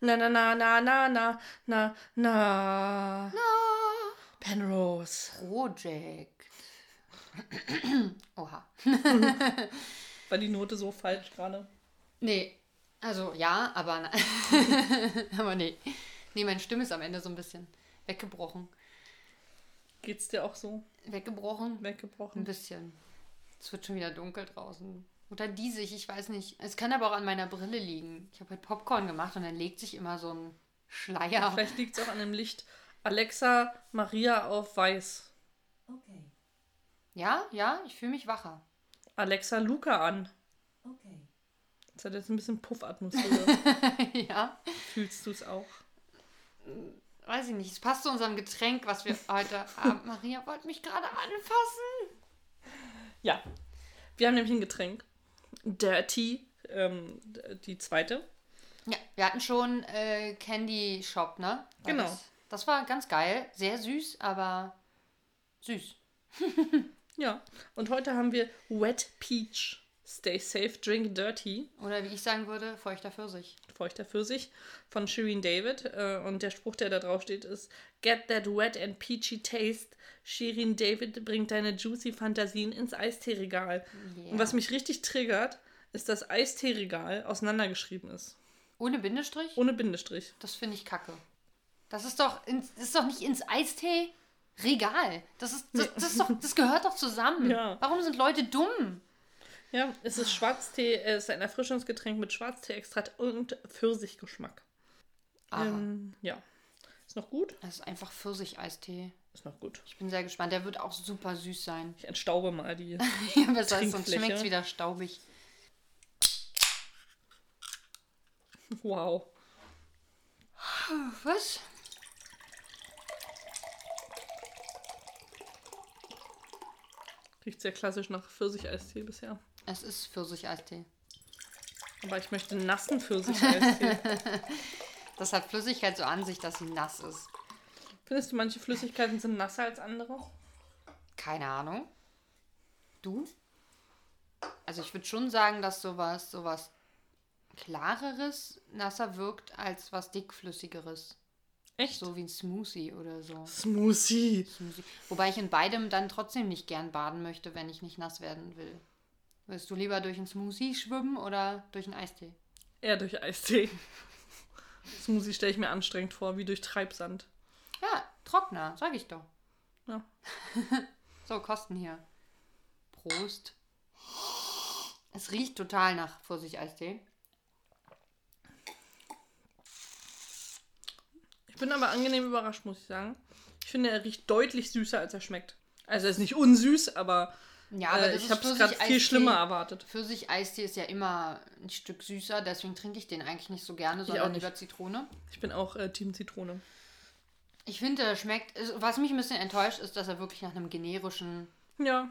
Na, na, na, na, na, na, na, na. Penrose. Project. Oha. War die Note so falsch gerade? Nee, also ja, aber, na- aber nee. Nee, meine Stimme ist am Ende so ein bisschen weggebrochen. Geht's dir auch so Weggebrochen? Ein weggebrochen? bisschen. Es wird schon wieder dunkel draußen. Oder diesig, ich weiß nicht. Es kann aber auch an meiner Brille liegen. Ich habe halt Popcorn gemacht und dann legt sich immer so ein Schleier. Vielleicht liegt es auch an dem Licht. Alexa, Maria auf weiß. Okay, Ja, ja, ich fühle mich wacher. Alexa, Luca an. okay. Das hat jetzt ein bisschen Puffatmosphäre. ja, Fühlst du es auch? weiß ich nicht. Es passt zu unserem Getränk, was wir heute haben. Maria wollte mich gerade anfassen. Ja. Wir haben nämlich ein Getränk. Dirty, ähm, die zweite. Ja, wir hatten schon äh, Candy Shop, ne? War Genau. Das, das war ganz geil. Sehr süß, aber süß. Ja. Und heute haben wir Wet Peach. Stay safe, drink dirty. Oder wie ich sagen würde, feuchter Pfirsich. Feuchter Pfirsich von Shireen David. Äh, und der Spruch, der da drauf steht, ist: Get that wet and peachy taste. Shireen David bringt deine juicy Fantasien ins Eisteeregal. Yeah. Und was mich richtig triggert, ist, dass Eisteeregal auseinandergeschrieben ist. Ohne Bindestrich? Ohne Bindestrich. Das finde ich kacke. Das ist doch, ins, das ist doch nicht ins Eistee-Regal. Das, ist, das, das, ist doch, das gehört doch zusammen. Ja. Warum sind Leute dumm? Ja, es ist Schwarztee, es ist ein Erfrischungsgetränk mit Schwarztee-Extrakt und Pfirsichgeschmack. Aber Ähm, ja. Ist noch gut? das ist einfach Pfirsich-Eistee. Ist noch gut. Ich bin sehr gespannt. Der wird auch super süß sein. Ich entstaube mal die. Ja, besser ist, sonst schmeckt es wieder staubig. Wow. Was? Riecht sehr klassisch nach Pfirsicheistee bisher. Es ist Pfirsich-Eistee. Aber ich möchte nassen Pfirsicheistee. Das hat Flüssigkeit so an sich, dass sie nass ist. Findest du, manche Flüssigkeiten sind nasser als andere? Keine Ahnung. Du? Also ich würde schon sagen, dass sowas, sowas klareres nasser wirkt als was dickflüssigeres. Echt? So wie ein Smoothie oder so. Smoothie. Smoothie. Wobei ich in beidem dann trotzdem nicht gern baden möchte, wenn ich nicht nass werden will. Willst du lieber durch einen Smoothie schwimmen oder durch einen Eistee? Eher durch Eistee. Smoothie stelle ich mir anstrengend vor, wie durch Treibsand. Ja, trockener, sag ich doch. Ja. So, Kosten hier. Prost. Es riecht total nach Pfirsich-Eistee. Ich bin aber angenehm überrascht, muss ich sagen. Ich finde, er riecht deutlich süßer, als er schmeckt. Also er ist nicht unsüß, aber, Ja, aber äh, das ich habe es gerade viel schlimmer erwartet. Pfirsich-Eistee ist ja immer ein Stück süßer, deswegen trinke ich den eigentlich nicht so gerne, sondern lieber Zitrone. Ich bin auch äh, Team Zitrone. Ich finde, er schmeckt. also, Was mich ein bisschen enttäuscht, ist, dass er wirklich nach einem generischen Ja,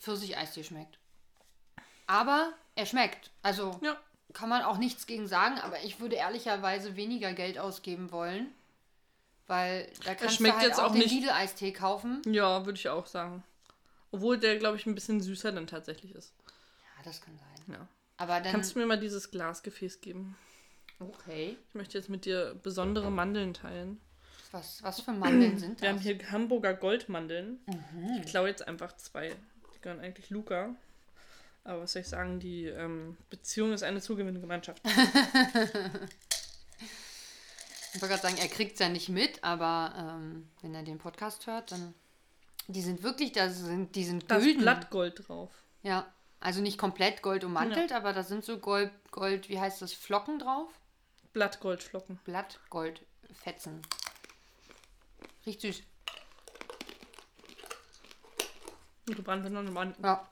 Pfirsich-Eistee schmeckt. Aber er schmeckt. Also ja. kann man auch nichts gegen sagen, aber ich würde ehrlicherweise weniger Geld ausgeben wollen. Weil da kannst schmeckt du halt jetzt auch, auch den Lidl-Eistee kaufen. Ja, würde ich auch sagen. Obwohl der, glaube ich, ein bisschen süßer dann tatsächlich ist. Ja, das kann sein. Ja. Aber dann. Kannst du mir mal dieses Glasgefäß geben? okay. Ich möchte jetzt mit dir besondere Mandeln teilen. Was, was für Mandeln sind Wir haben das? hier Hamburger Goldmandeln. Ich klaue jetzt einfach zwei. Die gehören eigentlich Luca. Aber was soll ich sagen, die ähm, Beziehung ist eine zugewinnende Gemeinschaft. Ich wollte gerade sagen, er kriegt es ja nicht mit, aber ähm, wenn er den Podcast hört, dann. Die sind wirklich, da sind, die sind Da ist gülden. Blattgold drauf. Ja, also nicht komplett Gold ummantelt, aber da sind so Gold, Gold, wie heißt das, Flocken drauf? Blattgoldflocken. Blattgoldfetzen. Riecht süß. Und gebrannte Mandeln. Ja.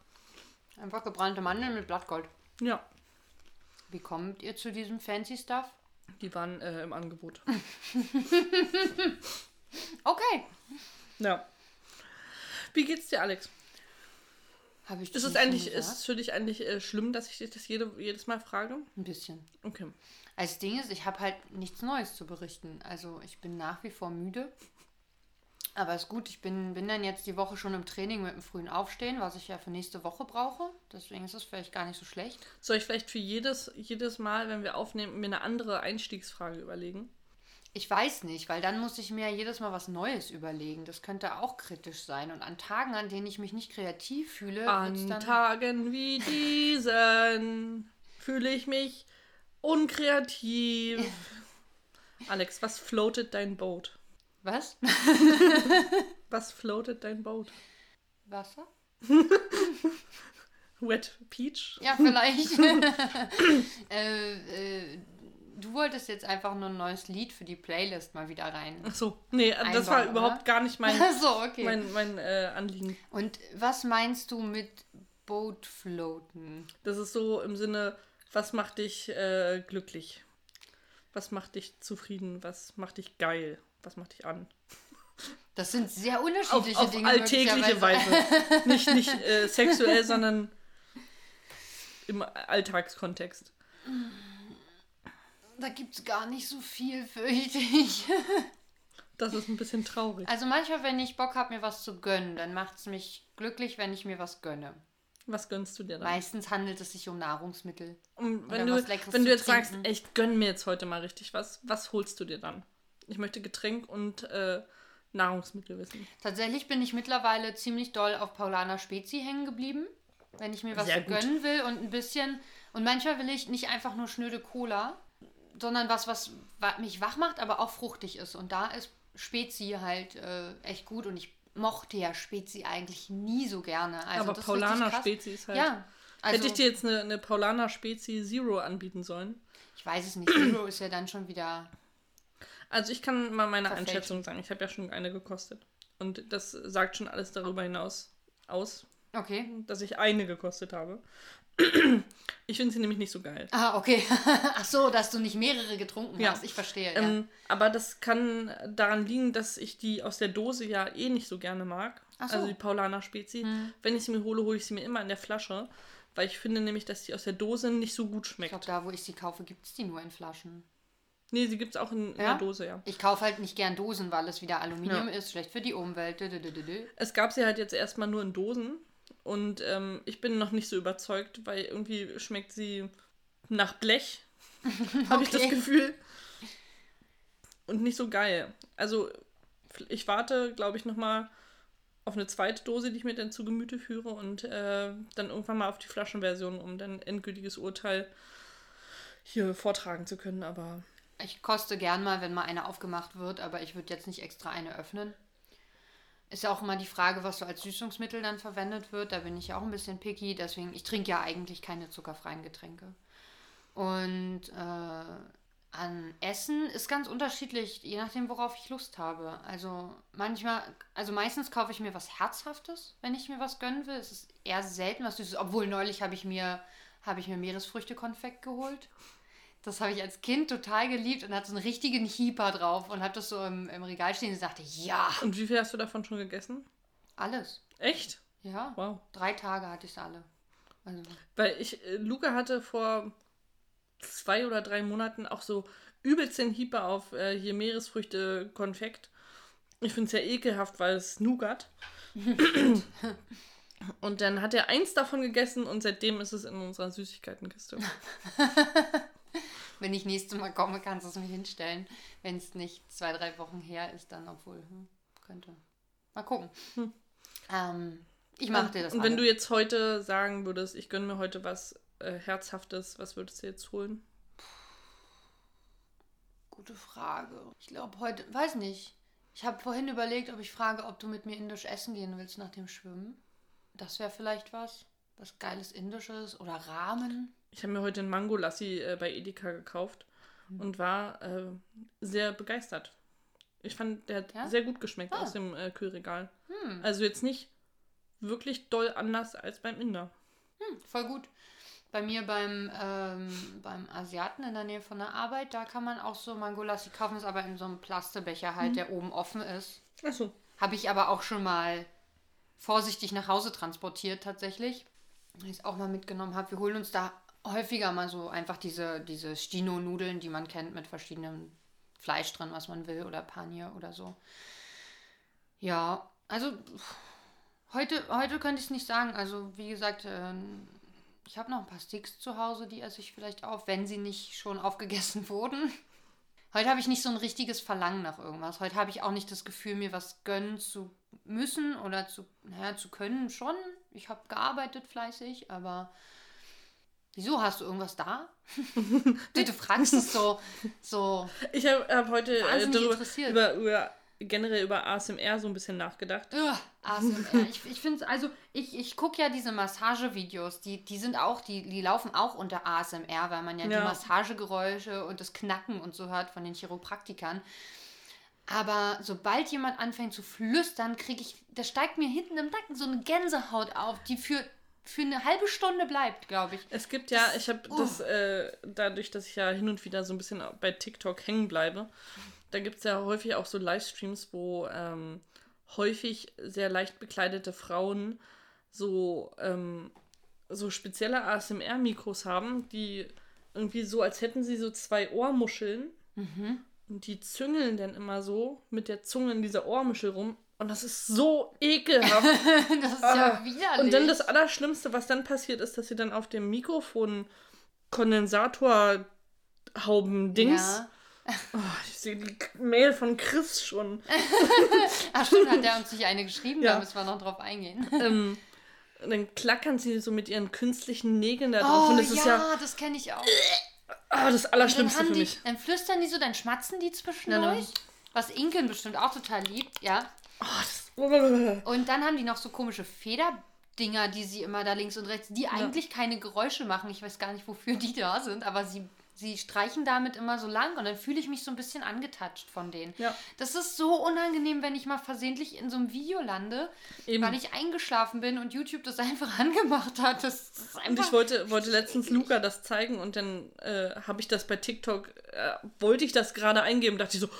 Einfach gebrannte Mandeln mit Blattgold. Ja, Wie kommt ihr zu diesem fancy Stuff? die waren äh, im Angebot. Okay. Ja. Wie geht's dir, Alex? Habe ich Ist es eigentlich, ist es für dich eigentlich äh, schlimm, dass ich dich das jede, jedes Mal frage? Ein bisschen. Okay. Als Ding ist, ich habe halt nichts Neues zu berichten. Also ich bin nach wie vor müde. Aber ist gut, ich bin, bin dann jetzt die Woche schon im Training mit dem frühen Aufstehen, was ich ja für nächste Woche brauche. Deswegen ist es vielleicht gar nicht so schlecht. Soll ich vielleicht für jedes, jedes Mal, wenn wir aufnehmen, mir eine andere Einstiegsfrage überlegen? Ich weiß nicht, weil dann muss ich mir jedes Mal was Neues überlegen. Das könnte auch kritisch sein. Und an Tagen, an denen ich mich nicht kreativ fühle, An dann. Tagen wie diesen fühle ich mich unkreativ. Alex, was floatet dein Boot? Was? Was floatet dein Boot? Wasser? Wet Peach? Ja, vielleicht. äh, äh, du wolltest jetzt einfach nur ein neues Lied für die Playlist mal wieder rein. Ach so, nee, das war Einbauen, überhaupt oder? gar nicht mein, so, okay. mein, mein äh, Anliegen. Und was meinst du mit Boat floaten? Das ist so im Sinne, was macht dich äh, glücklich? Was macht dich zufrieden? Was macht dich geil? Was macht dich an? Das sind sehr Auf, unterschiedliche auf Dinge. alltägliche. Weise. nicht nicht äh, sexuell, sondern im Alltagskontext. Da gibt es gar nicht so viel, fürchte ich. Das ist ein bisschen traurig. Also manchmal, wenn ich Bock habe, mir was zu gönnen, dann macht es mich glücklich, wenn ich mir was gönne. Was gönnst du dir dann? Meistens handelt es sich um Nahrungsmittel. Und wenn du, wenn du jetzt sagst, ey, ich gönn mir jetzt heute mal richtig was, was holst du dir dann? Ich möchte Getränk und äh, Nahrungsmittel wissen. Tatsächlich bin ich mittlerweile ziemlich doll auf Paulaner Spezi hängen geblieben. Wenn ich mir was gönnen will und ein bisschen. Und manchmal will ich nicht einfach nur schnöde Cola, sondern was, was wa- mich wach macht, aber auch fruchtig ist. Und da ist Spezi halt äh, echt gut. Und ich mochte ja Spezi eigentlich nie so gerne. Also Aber das ist. Spezi ist halt. Ja. Also, Hätte ich dir jetzt eine, eine Paulaner Spezi Zero anbieten sollen? ich weiß es nicht. Zero ist ja dann schon wieder. Also ich kann mal meine Verfälschen. Einschätzung sagen. Ich habe ja schon eine gekostet. Und das sagt schon alles darüber hinaus aus, Okay. dass ich eine gekostet habe. Ich finde sie nämlich nicht so geil. Ah, okay. Ach so, dass du nicht mehrere getrunken Ja. hast. Ich verstehe. ja. Ähm, aber das kann daran liegen, dass ich die aus der Dose ja eh nicht so gerne mag. Ach so. Hm. Also die Paulaner Spezi. Wenn ich sie mir hole, hole ich sie mir immer in der Flasche. Weil ich finde nämlich, dass die aus der Dose nicht so gut Ich schmeckt. glaube, da, wo ich sie kaufe, gibt es die nur in Flaschen. Nee, sie gibt es auch in, Ja? der Dose, ja. Ich kaufe halt nicht gern Dosen, weil es wieder Aluminium Ja. ist, schlecht für die Umwelt. Dü, dü, dü. Es gab sie halt jetzt erstmal nur in Dosen. Und ähm, ich bin noch nicht so überzeugt, weil irgendwie schmeckt sie nach Blech. Habe ich das. Gefühl. Und nicht so geil. Also, ich warte, glaube ich, nochmal auf eine zweite Dose, die ich mir dann zu Gemüte führe und äh, dann irgendwann mal auf die Flaschenversion, um dann ein endgültiges Urteil hier vortragen zu können. Aber Ich koste gern mal, wenn mal eine aufgemacht wird, aber ich würde jetzt nicht extra eine öffnen. Ist ja auch immer die Frage, was so als Süßungsmittel dann verwendet wird. Da bin ich ja auch ein bisschen picky. Deswegen, ich trinke ja eigentlich keine zuckerfreien Getränke. Und äh, an Essen ist ganz unterschiedlich, je nachdem, worauf ich Lust habe. Also manchmal, also meistens kaufe ich mir was Herzhaftes, wenn ich mir was gönnen will. Es ist eher selten was Süßes. Obwohl neulich habe ich mir, habe ich mir Meeresfrüchte-Konfekt geholt. Das habe ich als Kind total geliebt und hatte so einen richtigen Hieper drauf und habe das so im, im Regal stehen und sagte, ja, und wie viel hast du davon schon gegessen? alles. Echt? Ja, Wow. drei Tage hatte ich es alle. Also, Weil ich, äh, Luca hatte vor zwei oder drei Monaten auch so übelst den Hieper auf äh, hier Meeresfrüchte Konfekt. Ich finde es ja ekelhaft, weil es Nougat. und dann hat er eins davon gegessen und seitdem ist es in unserer Süßigkeitenkiste. wenn ich nächstes Mal komme, kannst du es mir hinstellen. Wenn es nicht zwei, drei Wochen her ist, dann obwohl, hm, könnte. Mal gucken. Ähm, ich mache dir das und wenn du jetzt heute sagen würdest, ich gönne mir heute was äh, Herzhaftes, was würdest du jetzt holen? Gute Frage. Ich glaube heute, weiß nicht. Ich habe vorhin überlegt, ob ich frage, ob du mit mir indisch essen gehen willst nach dem Schwimmen. Das wäre vielleicht was. Was geiles Indisches oder Ramen. Ich habe mir heute einen Mango Lassi äh, bei Edeka gekauft Hm. und war äh, sehr begeistert. Ich fand, der hat Ja? sehr gut geschmeckt Ah. aus dem äh, Kühlregal. Hm. Also jetzt nicht wirklich doll anders als beim Inder. Hm, voll gut. Bei mir beim, ähm, beim Asiaten in der Nähe von der Arbeit, da kann man auch so Mangolassi kaufen, ist aber in so einem Plastebecher halt, der oben offen ist. Achso. Habe ich aber auch schon mal vorsichtig nach Hause transportiert tatsächlich. Weil ich es auch mal mitgenommen habe. Wir holen uns da häufiger mal so einfach diese, diese Stino-Nudeln, die man kennt mit verschiedenem Fleisch drin, was man will, oder Panier oder so. Ja, also heute, heute könnte ich es nicht sagen. Also wie gesagt, ähm, ich habe noch ein paar Sticks zu Hause, die esse ich vielleicht auf, wenn sie nicht schon aufgegessen wurden. Heute habe ich nicht so ein richtiges Verlangen nach irgendwas. Heute habe ich auch nicht das Gefühl, mir was gönnen zu müssen oder zu, naja, zu können schon. Ich habe gearbeitet fleißig, aber wieso hast du irgendwas da? du, du fragst es so, so. Ich habe hab heute äh, darüber, über, über generell über ASMR so ein bisschen nachgedacht. Ugh, ASMR. ich ich finde es, also ich, ich gucke ja diese Massagevideos, die, die sind auch, die, die laufen auch unter ASMR, weil man ja, ja, die Massagegeräusche und das Knacken und so hört von den Chiropraktikern. Aber sobald jemand anfängt zu flüstern, kriege ich, da steigt mir hinten im Nacken so eine Gänsehaut auf, die für, für eine halbe Stunde bleibt, glaube ich. Es gibt ja, ich habe uh. das, äh, dadurch, dass ich ja hin und wieder so ein bisschen bei TikTok hängen bleibe, da gibt es ja häufig auch so Livestreams, wo ähm, häufig sehr leicht bekleidete Frauen so, ähm, so spezielle ASMR-Mikros haben, die irgendwie so, als hätten sie so zwei Ohrmuscheln. Mhm. Und die züngeln dann immer so mit der Zunge in dieser Ohrmuschel rum. Und das ist so ekelhaft. das ist ja ah. widerlich. Und dann das Allerschlimmste, was dann passiert, ist, dass sie dann auf dem Mikrofon Kondensatorhauben-Dings ja. Oh, ich sehe die Mail von Chris schon. Ach stimmt, hat er uns nicht eine geschrieben, ja. da müssen wir noch drauf eingehen. Ähm, dann klackern sie so mit ihren künstlichen Nägeln da drauf. Oh, und das ja, ist ja, das kenne ich auch. Ah, das Allerschlimmste für die, mich. Dann flüstern die so, dann schmatzen die zwischen ja, euch. Was Inken bestimmt auch total liebt, ja. Oh, und dann haben die noch so komische Federdinger, die sie immer da links und rechts, die ja. eigentlich keine Geräusche machen. Ich weiß gar nicht, wofür die da sind, aber sie sie streichen damit immer so lang und dann fühle ich mich so ein bisschen angetatscht von denen. Ja. Das ist so unangenehm, wenn ich mal versehentlich in so einem Video lande, Eben. weil ich eingeschlafen bin und YouTube das einfach angemacht hat. Das, das und ich wollte, wollte letztens Luca das zeigen und dann äh, habe ich das bei TikTok, äh, wollte ich das gerade eingeben, dachte ich so,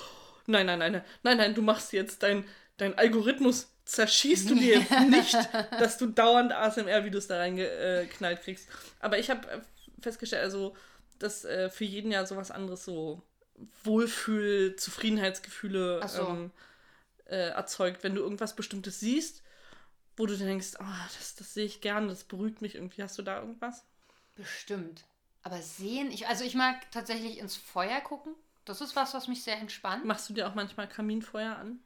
nein, nein, nein, nein, nein, du machst jetzt dein, dein Algorithmus zerschießt du dir jetzt nicht, dass du dauernd ASMR-Videos da reingeknallt kriegst. Aber ich habe festgestellt, also dass äh, für jeden ja sowas anderes so Wohlfühl, Zufriedenheitsgefühle so. ähm, äh, erzeugt, wenn du irgendwas Bestimmtes siehst, wo du denkst, oh, das, das sehe ich gerne, das beruhigt mich irgendwie. Hast du da irgendwas? Bestimmt. Aber sehen, ich, also ich mag tatsächlich ins Feuer gucken. Das ist was, was mich sehr entspannt. Machst du dir auch manchmal Kaminfeuer an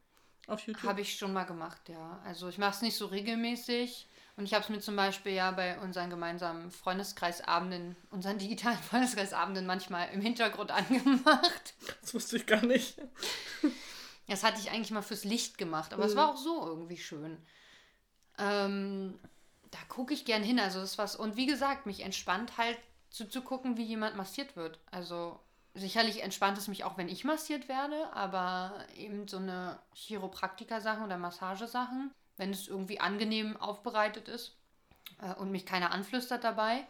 auf YouTube? Habe ich schon mal gemacht, ja. Also ich mache es nicht so regelmäßig. Und ich habe es mir zum Beispiel ja bei unseren gemeinsamen Freundeskreisabenden, unseren digitalen Freundeskreisabenden manchmal im Hintergrund angemacht. Das wusste ich gar nicht. Das hatte ich eigentlich mal fürs Licht gemacht, aber mhm. es war auch so irgendwie schön. Ähm, da gucke ich gern hin. Also das was. Und wie gesagt, mich entspannt halt zuzugucken, wie jemand massiert wird. Also sicherlich entspannt es mich auch, wenn ich massiert werde, aber eben so eine Chiropraktiker-Sachen oder Massagesachen wenn es irgendwie angenehm aufbereitet ist äh, und mich keiner anflüstert dabei,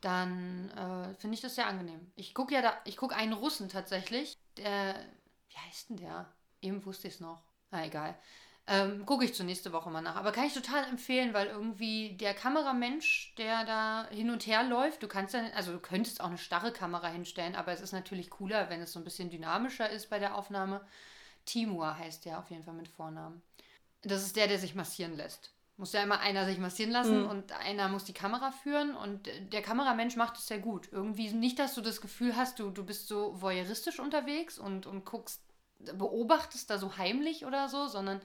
dann äh, finde ich das sehr angenehm. Ich gucke ja da, ich gucke einen Russen tatsächlich, der, wie heißt denn der? Eben wusste ich es noch. Na egal. Ähm, gucke ich zur nächste Woche mal nach. Aber kann ich total empfehlen, weil irgendwie der Kameramensch, der da hin und her läuft, du kannst ja, also du könntest auch eine starre Kamera hinstellen, aber es ist natürlich cooler, wenn es so ein bisschen dynamischer ist bei der Aufnahme. Timur heißt der auf jeden Fall mit Vornamen. Das ist der, der sich massieren lässt. Muss ja immer einer sich massieren lassen mhm. und einer muss die Kamera führen und der Kameramensch macht es sehr gut. Irgendwie nicht, dass du das Gefühl hast, du, du bist so voyeuristisch unterwegs und, und guckst, beobachtest da so heimlich oder so, sondern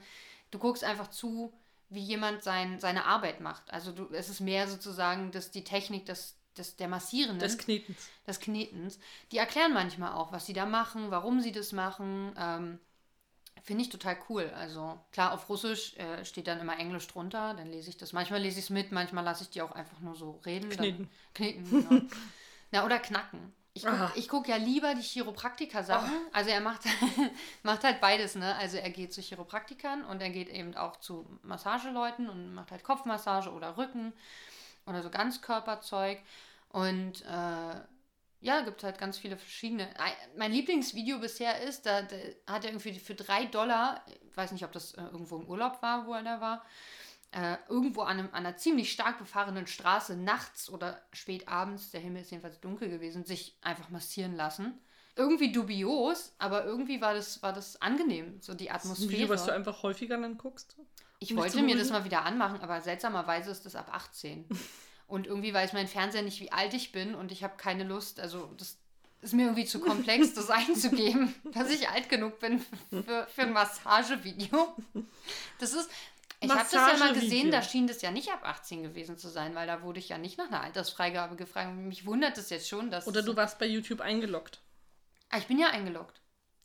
du guckst einfach zu, wie jemand sein, seine Arbeit macht. Also du, es ist mehr sozusagen dass die Technik des, des, der Massierenden. Des Knetens. Des Knetens. Die erklären manchmal auch, was sie da machen, warum sie das machen. Ähm, Finde ich total cool. Also klar, auf Russisch äh, steht dann immer Englisch drunter, dann lese ich das. Manchmal lese ich es mit, manchmal lasse ich die auch einfach nur so reden. Kneten. Dann, kneten, genau. Na, oder knacken. Ich gucke guck ja lieber die Chiropraktiker-Sachen. Also er macht, macht halt beides, ne? Also er geht zu Chiropraktikern und er geht eben auch zu Massageleuten und macht halt Kopfmassage oder Rücken oder so Ganzkörperzeug. Und äh, ja, gibt halt ganz viele verschiedene. Mein Lieblingsvideo bisher ist, da, da hat er irgendwie für drei Dollar, ich weiß nicht, ob das äh, irgendwo im Urlaub war, wo er da war, äh, irgendwo an, einem, an einer ziemlich stark befahrenen Straße nachts oder spät abends, der Himmel ist jedenfalls dunkel gewesen, sich einfach massieren lassen. irgendwie dubios, aber irgendwie war das, war das angenehm, so die Ein Video, Atmosphäre. was du einfach häufiger dann guckst. Ich wollte mir das mal wieder anmachen, aber seltsamerweise ist das ab 18. Und irgendwie weiß mein Fernseher nicht, wie alt ich bin und ich habe keine Lust. Also das ist mir irgendwie zu komplex, das einzugeben, dass ich alt genug bin für, für ein Massagevideo. Das ist. Ich habe das ja mal gesehen, da schien das ja nicht ab 18 gewesen zu sein, weil da wurde ich ja nicht nach einer Altersfreigabe gefragt. Mich wundert es jetzt schon, dass. Oder du warst bei YouTube eingeloggt. Ah, ich bin ja eingeloggt.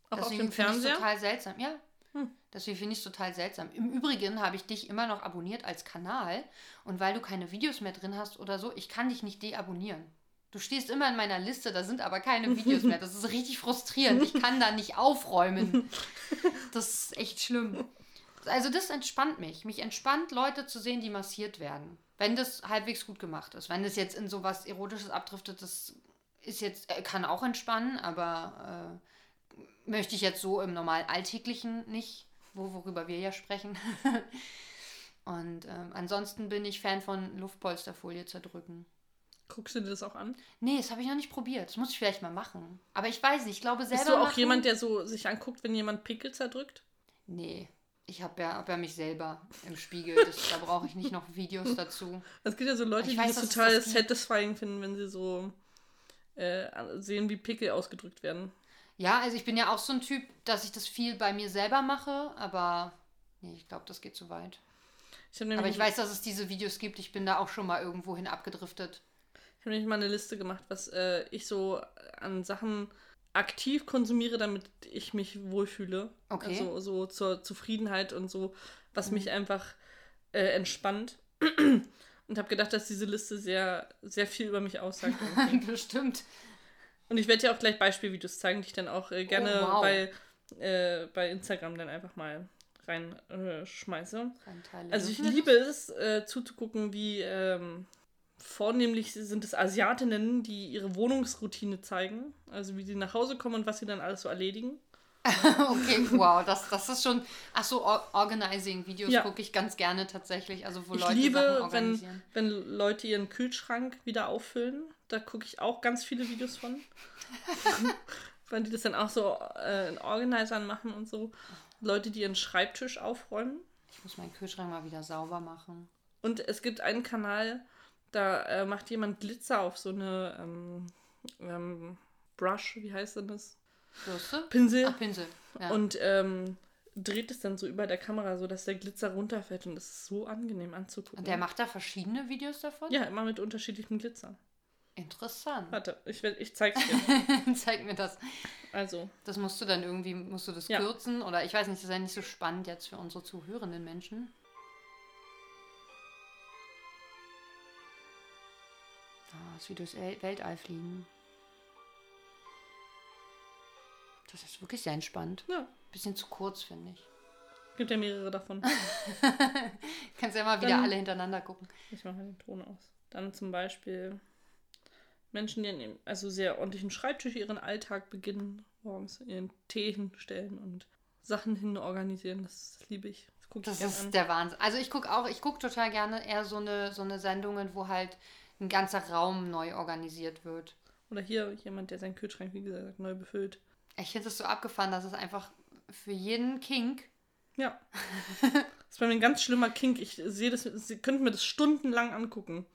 Auch auf Deswegen dem finde ich Fernseher? total seltsam. Ja. Hm. Deswegen finde ich es total seltsam. Im Übrigen habe ich dich immer noch abonniert als Kanal und weil du keine Videos mehr drin hast oder so, ich kann dich nicht deabonnieren. Du stehst immer in meiner Liste, da sind aber keine Videos mehr. Das ist richtig frustrierend. Ich kann da nicht aufräumen. Das ist echt schlimm. Also das entspannt mich. Mich entspannt, Leute zu sehen, die massiert werden. Wenn das halbwegs gut gemacht ist. Wenn das jetzt in sowas Erotisches abdriftet, das ist jetzt, äh, kann auch entspannen, aber äh, möchte ich jetzt so im normal Alltäglichen nicht, wo, worüber wir ja sprechen. Und ähm, ansonsten bin ich Fan von Luftpolsterfolie zerdrücken. Guckst du dir das auch an? Nee, das habe ich noch nicht probiert. Das muss ich vielleicht mal machen. Aber ich weiß nicht, ich glaube selber Bist du auch machen, jemand, der so sich anguckt, wenn jemand Pickel zerdrückt? Nee, ich habe ja, hab ja mich selber im Spiegel. Das, da brauche ich nicht noch Videos dazu. Es gibt ja so Leute, Ich die weiß, das total das satisfying finden, wenn sie so äh, sehen, wie Pickel ausgedrückt werden. Ja, also ich bin ja auch so ein Typ, dass ich das viel bei mir selber mache, aber nee, ich glaube, das geht zu weit. Ich habe Aber ich weiß, dass es diese Videos gibt. Ich bin da auch schon mal irgendwo hin abgedriftet. ich hab nämlich mal eine Liste gemacht, was äh, ich so an Sachen aktiv konsumiere, damit ich mich wohlfühle. Okay. Also so zur Zufriedenheit und so, was Mhm. mich einfach äh, entspannt. Und habe gedacht, dass diese Liste sehr, sehr viel über mich aussagt. Bestimmt. Und ich werde dir auch gleich Beispielvideos zeigen, die ich dann auch äh, gerne Oh, wow. bei, äh, bei Instagram dann einfach mal reinschmeiße. Äh, also ich dürfen wir liebe es, äh, zuzugucken, wie ähm, vornehmlich sind es Asiatinnen, die ihre Wohnungsroutine zeigen. Also wie sie nach Hause kommen und was sie dann alles so erledigen. Okay, wow, das, das ist schon. Ach so, Or Organizing-Videos Ja. gucke ich ganz gerne tatsächlich. Also, wo Ich Leute liebe, Sachen wenn, organisieren. wenn Leute ihren Kühlschrank wieder auffüllen. Da gucke ich auch ganz viele Videos von. weil die das dann auch so äh, in Organisern machen und so. Leute, die ihren Schreibtisch aufräumen. Ich muss meinen Kühlschrank mal wieder sauber machen. Und es gibt einen Kanal, da äh, macht jemand Glitzer auf so eine ähm, ähm, Brush, wie heißt denn das? Bürste? Pinsel. Ach, Pinsel. Ja. Und ähm, dreht es dann so über der Kamera, so dass der Glitzer runterfällt. Und das ist so angenehm anzugucken. Und der macht da verschiedene Videos davon? ja, immer mit unterschiedlichem Glitzer. Interessant. Warte, ich, ich zeig's dir. Zeig mir das. Also, Das musst du dann irgendwie, musst du das Ja. kürzen? Oder ich weiß nicht, das ist ja nicht so spannend jetzt für unsere zuhörenden Menschen. Ist wie durchs El- Weltall fliegen. Das ist wirklich sehr entspannt. ja, Bisschen zu kurz, finde ich. gibt ja mehrere davon. Kannst ja mal wieder Dann- alle hintereinander gucken. Ich mache mal den Ton aus. Dann zum Beispiel Menschen, die an ihrem- also sehr ordentlichen Schreibtisch ihren Alltag beginnen, morgens ihren Tee hinstellen und Sachen hin organisieren. Das liebe ich. Das ich Das gerne ist an. der Wahnsinn. Also ich gucke auch, ich gucke total gerne eher so eine, so eine Sendungen, wo halt ein ganzer Raum neu organisiert wird. Oder hier jemand, der seinen Kühlschrank, wie gesagt, neu befüllt. Ich finde es so abgefahren, dass es einfach für jeden Kink Ja. das ist bei mir ein ganz schlimmer Kink. Ich sehe das, Sie könnten mir das stundenlang angucken.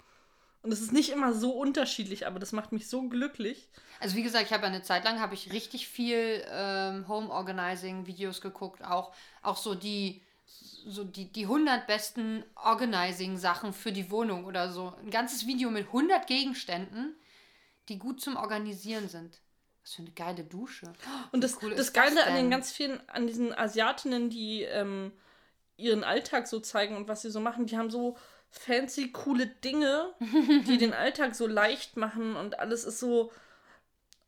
Und es ist nicht immer so unterschiedlich, aber das macht mich so glücklich. Also wie gesagt, ich habe eine Zeit lang habe ich richtig viel ähm, Home Organizing Videos geguckt, auch auch so die so die die 100 besten Organizing Sachen für die Wohnung oder so. Ein ganzes Video mit 100 Gegenständen, die gut zum Organisieren sind. Was für eine geile Dusche. Und das, cool das ist das Geile an den ganz vielen, an diesen Asiatinnen, die ähm, ihren Alltag so zeigen und was sie so machen, die haben so fancy, coole Dinge, die den Alltag so leicht machen und alles ist so,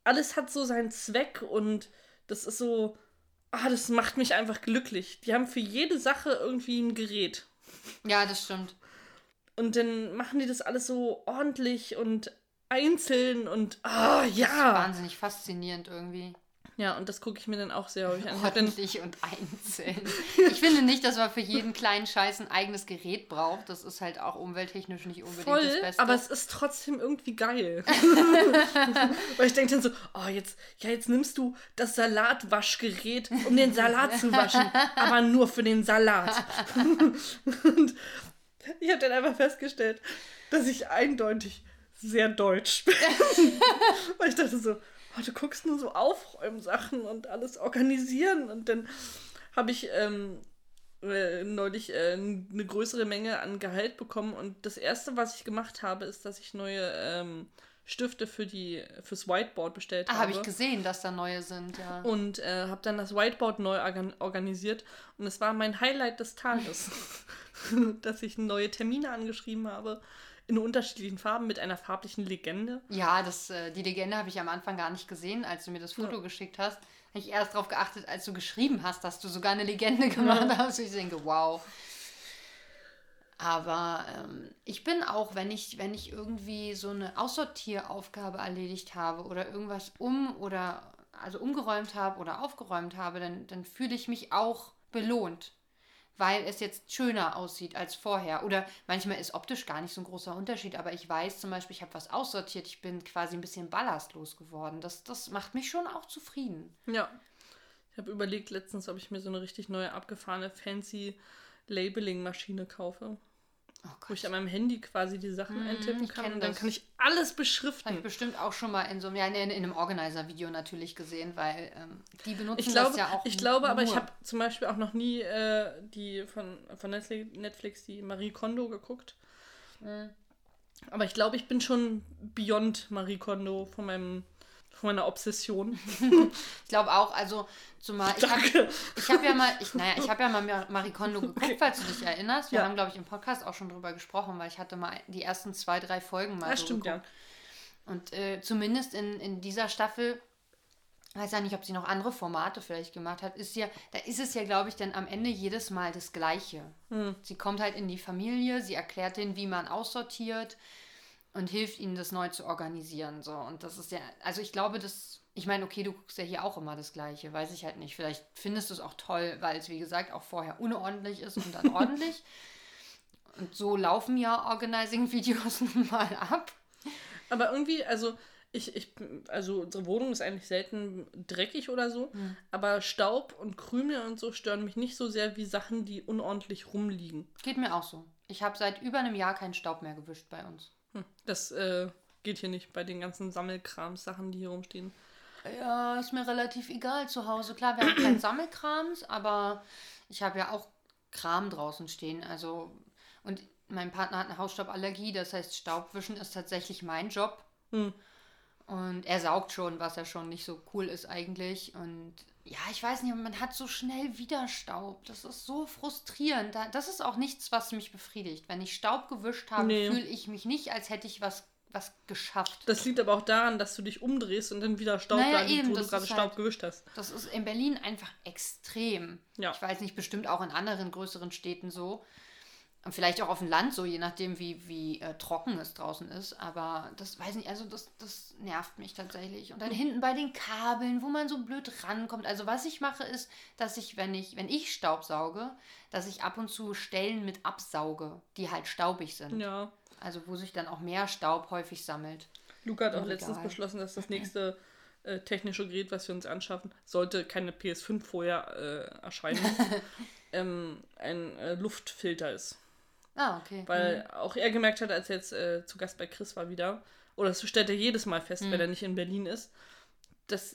alles hat so seinen Zweck und das ist so, ah, das macht mich einfach glücklich. Die haben für jede Sache irgendwie ein Gerät. Ja, das stimmt. Und dann machen die das alles so ordentlich und einzeln und ah, ja. Wahnsinnig faszinierend irgendwie. Ja, und das gucke ich mir dann auch sehr häufig an. Ich Ordentlich und einzeln. Ich finde nicht, dass man für jeden kleinen Scheiß ein eigenes Gerät braucht. Das ist halt auch umwelttechnisch nicht unbedingt Voll, das Beste. aber es ist trotzdem irgendwie geil. Weil ich denke dann so, oh, jetzt, ja, jetzt nimmst du das Salatwaschgerät, um den Salat zu waschen, aber nur für den Salat. und ich habe dann einfach festgestellt, dass ich eindeutig sehr deutsch bin. Weil ich dachte so, oh, du guckst nur so aufräumen Sachen und alles organisieren. Und dann habe ich ähm, äh, neulich äh, eine größere Menge an Gehalt bekommen. Und das erste, was ich gemacht habe, ist, dass ich neue ähm, Stifte für die fürs Whiteboard bestellt ah, habe. habe ich gesehen, dass da neue sind, ja. Und äh, habe dann das Whiteboard neu organ organisiert. Und es war mein Highlight des Tages, dass ich neue Termine angeschrieben habe in unterschiedlichen Farben mit einer farblichen Legende. Ja, das, äh, die Legende habe ich am Anfang gar nicht gesehen, als du mir das Foto Ja. geschickt hast. Habe ich erst darauf geachtet, als du geschrieben hast, dass du sogar eine Legende gemacht Ja. hast. Ich denke, wow. Aber ähm, ich bin auch, wenn ich, wenn ich irgendwie so eine Aussortieraufgabe erledigt habe oder irgendwas um oder also umgeräumt habe oder aufgeräumt habe, dann, dann fühle ich mich auch belohnt. Weil es jetzt schöner aussieht als vorher. Oder manchmal ist optisch gar nicht so ein großer Unterschied, aber ich weiß zum Beispiel, ich habe was aussortiert, ich bin quasi ein bisschen ballastlos geworden. Das, das macht mich schon auch zufrieden. Ja. Ich habe überlegt letztens, ob ich mir so eine richtig neue, abgefahrene, fancy Labeling-Maschine kaufe. Oh Wo ich an meinem Handy quasi die Sachen eintippen ich kann und dann das. kann ich alles Habe beschriften. ich bestimmt auch schon mal in so einem, ja, in, in einem Organizer-Video natürlich gesehen, weil ähm, die benutzen Ich glaube, das ja auch. ich glaube aber ich nur. habe zum Beispiel auch noch nie äh, die von, von Netflix, die Marie Kondo geguckt. Mhm. Aber ich glaube, ich bin schon beyond Marie Kondo von meinem meiner Obsession. Ich glaube auch, also zumal ich habe hab ja mal, ich, naja, ich habe ja mal Mar- Marie Kondo geguckt, Okay. falls du dich erinnerst. Wir Ja. haben, glaube ich, im Podcast auch schon drüber gesprochen, weil ich hatte mal die ersten zwei, drei Folgen mal Ja, so stimmt, ja. geguckt. Und äh, zumindest in, in dieser Staffel, weiß ja nicht, ob sie noch andere Formate vielleicht gemacht hat, ist ja, da ist es ja, glaube ich, dann am Ende jedes Mal das Gleiche. Hm. Sie kommt halt in die Familie, sie erklärt denen, wie man aussortiert und hilft ihnen, das neu zu organisieren. So. Und das ist ja, also ich glaube, das, ich meine, okay, du guckst ja hier auch immer das Gleiche, weiß ich halt nicht. Vielleicht findest du es auch toll, weil es, wie gesagt, auch vorher unordentlich ist und dann ordentlich. Und so laufen ja Organizing-Videos nun mal ab. Aber irgendwie, also ich, ich, also unsere Wohnung ist eigentlich selten dreckig oder so, Hm. aber Staub und Krümel und so stören mich nicht so sehr wie Sachen, die unordentlich rumliegen. Geht mir auch so. Ich habe seit über einem Jahr keinen Staub mehr gewischt bei uns. Hm. Das äh, geht hier nicht bei den ganzen Sammelkrams-Sachen, die hier rumstehen. Ja, ist mir relativ egal zu Hause. Klar, wir haben keinen Sammelkrams, aber ich habe ja auch Kram draußen stehen. Also, und mein Partner hat eine Hausstauballergie, das heißt, Staubwischen ist tatsächlich mein Job. Hm. Und er saugt schon, was ja schon nicht so cool ist eigentlich. Und ja, ich weiß nicht, man hat so schnell wieder Staub. Das ist so frustrierend. Da- Das ist auch nichts, was mich befriedigt. Wenn ich Staub gewischt habe, Nee. fühle ich mich nicht, als hätte ich was, was geschafft. Das liegt aber auch daran, dass du dich umdrehst und dann wieder Staub Naja, da liegt, wo du gerade Staub halt- gewischt hast. Das ist in Berlin einfach extrem. Ja. Ich weiß nicht, bestimmt auch in anderen größeren Städten so. Und vielleicht auch auf dem Land so, je nachdem, wie, wie äh, trocken es draußen ist. Aber das weiß nicht, also das, das nervt mich tatsächlich. Und dann hinten bei den Kabeln, wo man so blöd rankommt. Also was ich mache, ist, dass ich, wenn ich, wenn ich Staub sauge, dass ich ab und zu Stellen mit absauge, die halt staubig sind. Ja. Also wo sich dann auch mehr Staub häufig sammelt. Luca hat auch Im letztens beschlossen, dass das nächste äh, technische Gerät, was wir uns anschaffen, sollte keine PS5 vorher äh, erscheinen, ähm, ein äh, Luftfilter ist. Ah, okay. Weil auch er gemerkt hat, als er jetzt äh, zu Gast bei Chris war wieder, oder das stellt er jedes Mal fest, Mhm. wenn er nicht in Berlin ist, dass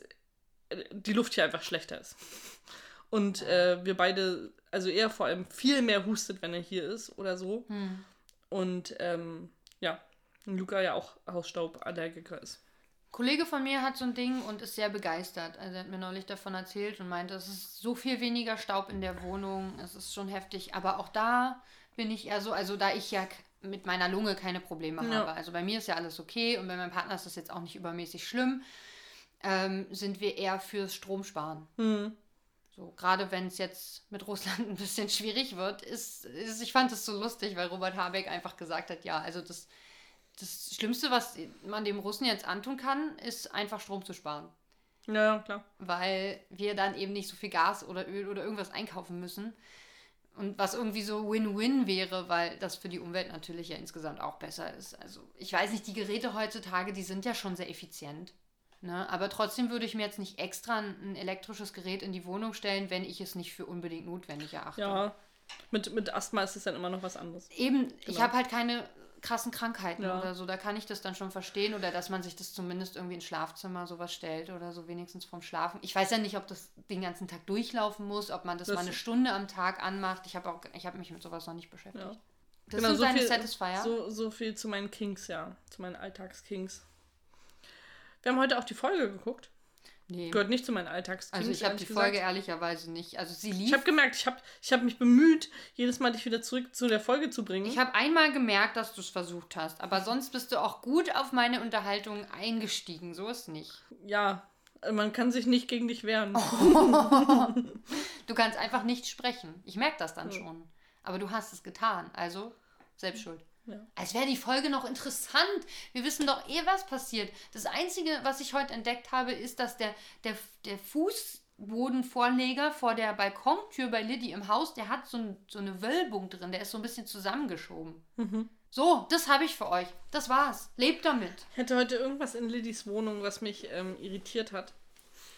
äh, die Luft hier einfach schlechter ist. Und äh, wir beide, also er vor allem viel mehr hustet, wenn er hier ist oder so. Hm. Und ähm, ja, Luca ja auch Hausstauballergiker ist. Kollege von mir hat so ein Ding und ist sehr begeistert. Also er hat mir neulich davon erzählt und meinte, es ist so viel weniger Staub in der Wohnung, es ist schon heftig. Aber auch da bin ich eher so, also da ich ja mit meiner Lunge keine Probleme Ja. habe. Also bei mir ist ja alles okay und bei meinem Partner ist das jetzt auch nicht übermäßig schlimm. Ähm, sind wir eher fürs Stromsparen. Hm. So, gerade wenn es jetzt mit Russland ein bisschen schwierig wird, ist, ist ich fand es so lustig, weil Robert Habeck einfach gesagt hat, ja, also das, das Schlimmste, was man dem Russen jetzt antun kann, ist einfach Strom zu sparen. Ja, klar. Weil wir dann eben nicht so viel Gas oder Öl oder irgendwas einkaufen müssen. Und was irgendwie so Win-Win wäre, weil das für die Umwelt natürlich ja insgesamt auch besser ist. Also ich weiß nicht, die Geräte heutzutage, die sind ja schon sehr effizient. Ne? Aber trotzdem würde ich mir jetzt nicht extra ein elektrisches Gerät in die Wohnung stellen, wenn ich es nicht für unbedingt notwendig erachte. Ja, mit, mit Asthma ist es dann immer noch was anderes. Eben, ich Genau. habe halt keine krassen Krankheiten Ja. oder so. Da kann ich das dann schon verstehen oder dass man sich das zumindest irgendwie ins Schlafzimmer sowas stellt oder so wenigstens vom Schlafen. Ich weiß ja nicht, ob das den ganzen Tag durchlaufen muss, ob man das, Das- mal eine Stunde am Tag anmacht. Ich habe auch, ich habe mich mit sowas noch nicht beschäftigt. Ja. Das Genau, sind so deine viel- Satisfier. So, so viel zu meinen Kings, ja. Zu meinen Alltagskings. Wir haben heute auch die Folge geguckt. Nee. Gehört nicht zu meinen Alltagskings. Also ich habe die ehrlich Folge gesagt. ehrlicherweise nicht. Also sie Ich lief. habe gemerkt, ich habe ich hab mich bemüht, jedes Mal dich wieder zurück zu der Folge zu bringen. Ich habe einmal gemerkt, dass du es versucht hast, aber sonst bist du auch gut auf meine Unterhaltung eingestiegen. So ist nicht. ja, man kann sich nicht gegen dich wehren. Oh. Du kannst einfach nicht sprechen. Ich merke das dann schon. Aber du hast es getan. Also selbst schuld. Ja. Als wäre die Folge noch interessant. Wir wissen doch eh, was passiert. Das Einzige, was ich heute entdeckt habe, ist, dass der, der, der Fußbodenvorleger vor der Balkontür bei Liddy im Haus, der hat so, ein, so eine Wölbung drin. Der ist so ein bisschen zusammengeschoben. Mhm. So, das habe ich für euch. Das war's. Lebt damit. Ich hatte heute irgendwas in Lillys Wohnung, was mich ähm, irritiert hat.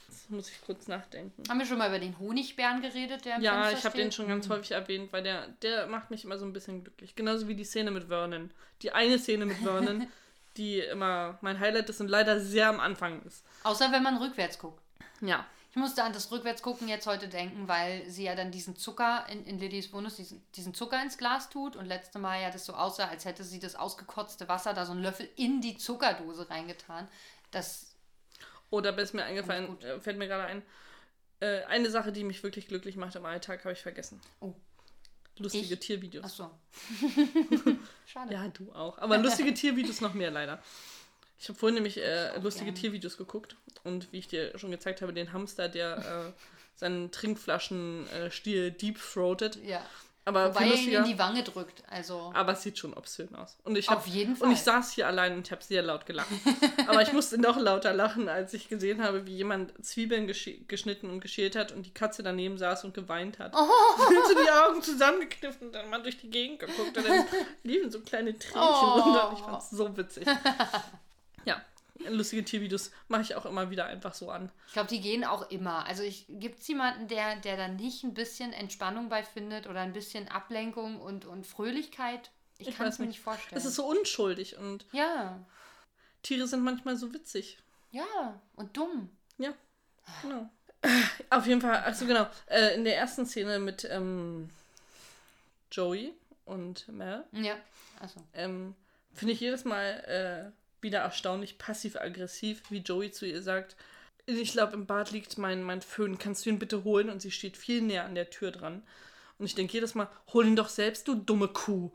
Das muss ich kurz nachdenken. Haben wir schon mal über den Honigbären geredet, der im Ja, Fenster ich habe den schon ganz häufig erwähnt, weil der, der macht mich immer so ein bisschen glücklich. Genauso wie die Szene mit Vernon. Die eine Szene mit Vernon, die immer mein Highlight ist und leider sehr am Anfang ist. Außer wenn man rückwärts guckt. Ja. Ich musste an das Rückwärtsgucken jetzt heute denken, weil sie ja dann diesen Zucker in, in Lillys Wohnung, diesen, diesen Zucker ins Glas tut und letzte Mal ja das so aussah, als hätte sie das ausgekotzte Wasser da so einen Löffel in die Zuckerdose reingetan. Das, Oder ist mir eingefallen, äh, fällt mir gerade ein, äh, eine Sache, die mich wirklich glücklich macht im Alltag, habe ich vergessen. Oh. Lustige Ich? Tiervideos. ach so. Schade. Ja, du auch. Aber lustige Tiervideos noch mehr leider. Ich habe vorhin nämlich äh, lustige gern. Tiervideos geguckt und wie ich dir schon gezeigt habe, den Hamster, der äh, seinen Trinkflaschenstiel deep-throatet. Ja. Aber Wobei er ihn in die Wange drückt. Also. Aber es sieht schon obszön aus. Und ich hab, Auf jeden Und ich Fall. saß hier allein und habe sehr laut gelacht. Aber ich musste noch lauter lachen, als ich gesehen habe, wie jemand Zwiebeln geschnitten und geschält hat und die Katze daneben saß und geweint hat. Oh. so die Augen zusammengekniffen und dann mal durch die Gegend geguckt und dann liefen so kleine Tränchen Oh. runter. Und ich fand es so witzig. Ja, lustige Tiervideos mache ich auch immer wieder einfach so an. Ich glaube, die gehen auch immer. Also gibt es jemanden, der, der da nicht ein bisschen Entspannung bei findet oder ein bisschen Ablenkung und, und Fröhlichkeit? Ich, Ich kann es mir nicht. nicht vorstellen. Es ist so unschuldig und ja, Tiere sind manchmal so witzig. ja, und dumm. Ja, genau. Auf jeden Fall, also genau, äh, in der ersten Szene mit ähm, Joey und Mel Ja, also. ähm, finde ich jedes Mal äh, wieder erstaunlich passiv-aggressiv, wie Joey zu ihr sagt, ich glaube, im Bad liegt mein, mein Föhn, kannst du ihn bitte holen? Und sie steht viel näher an der Tür dran. Und ich denke jedes Mal, hol ihn doch selbst, du dumme Kuh.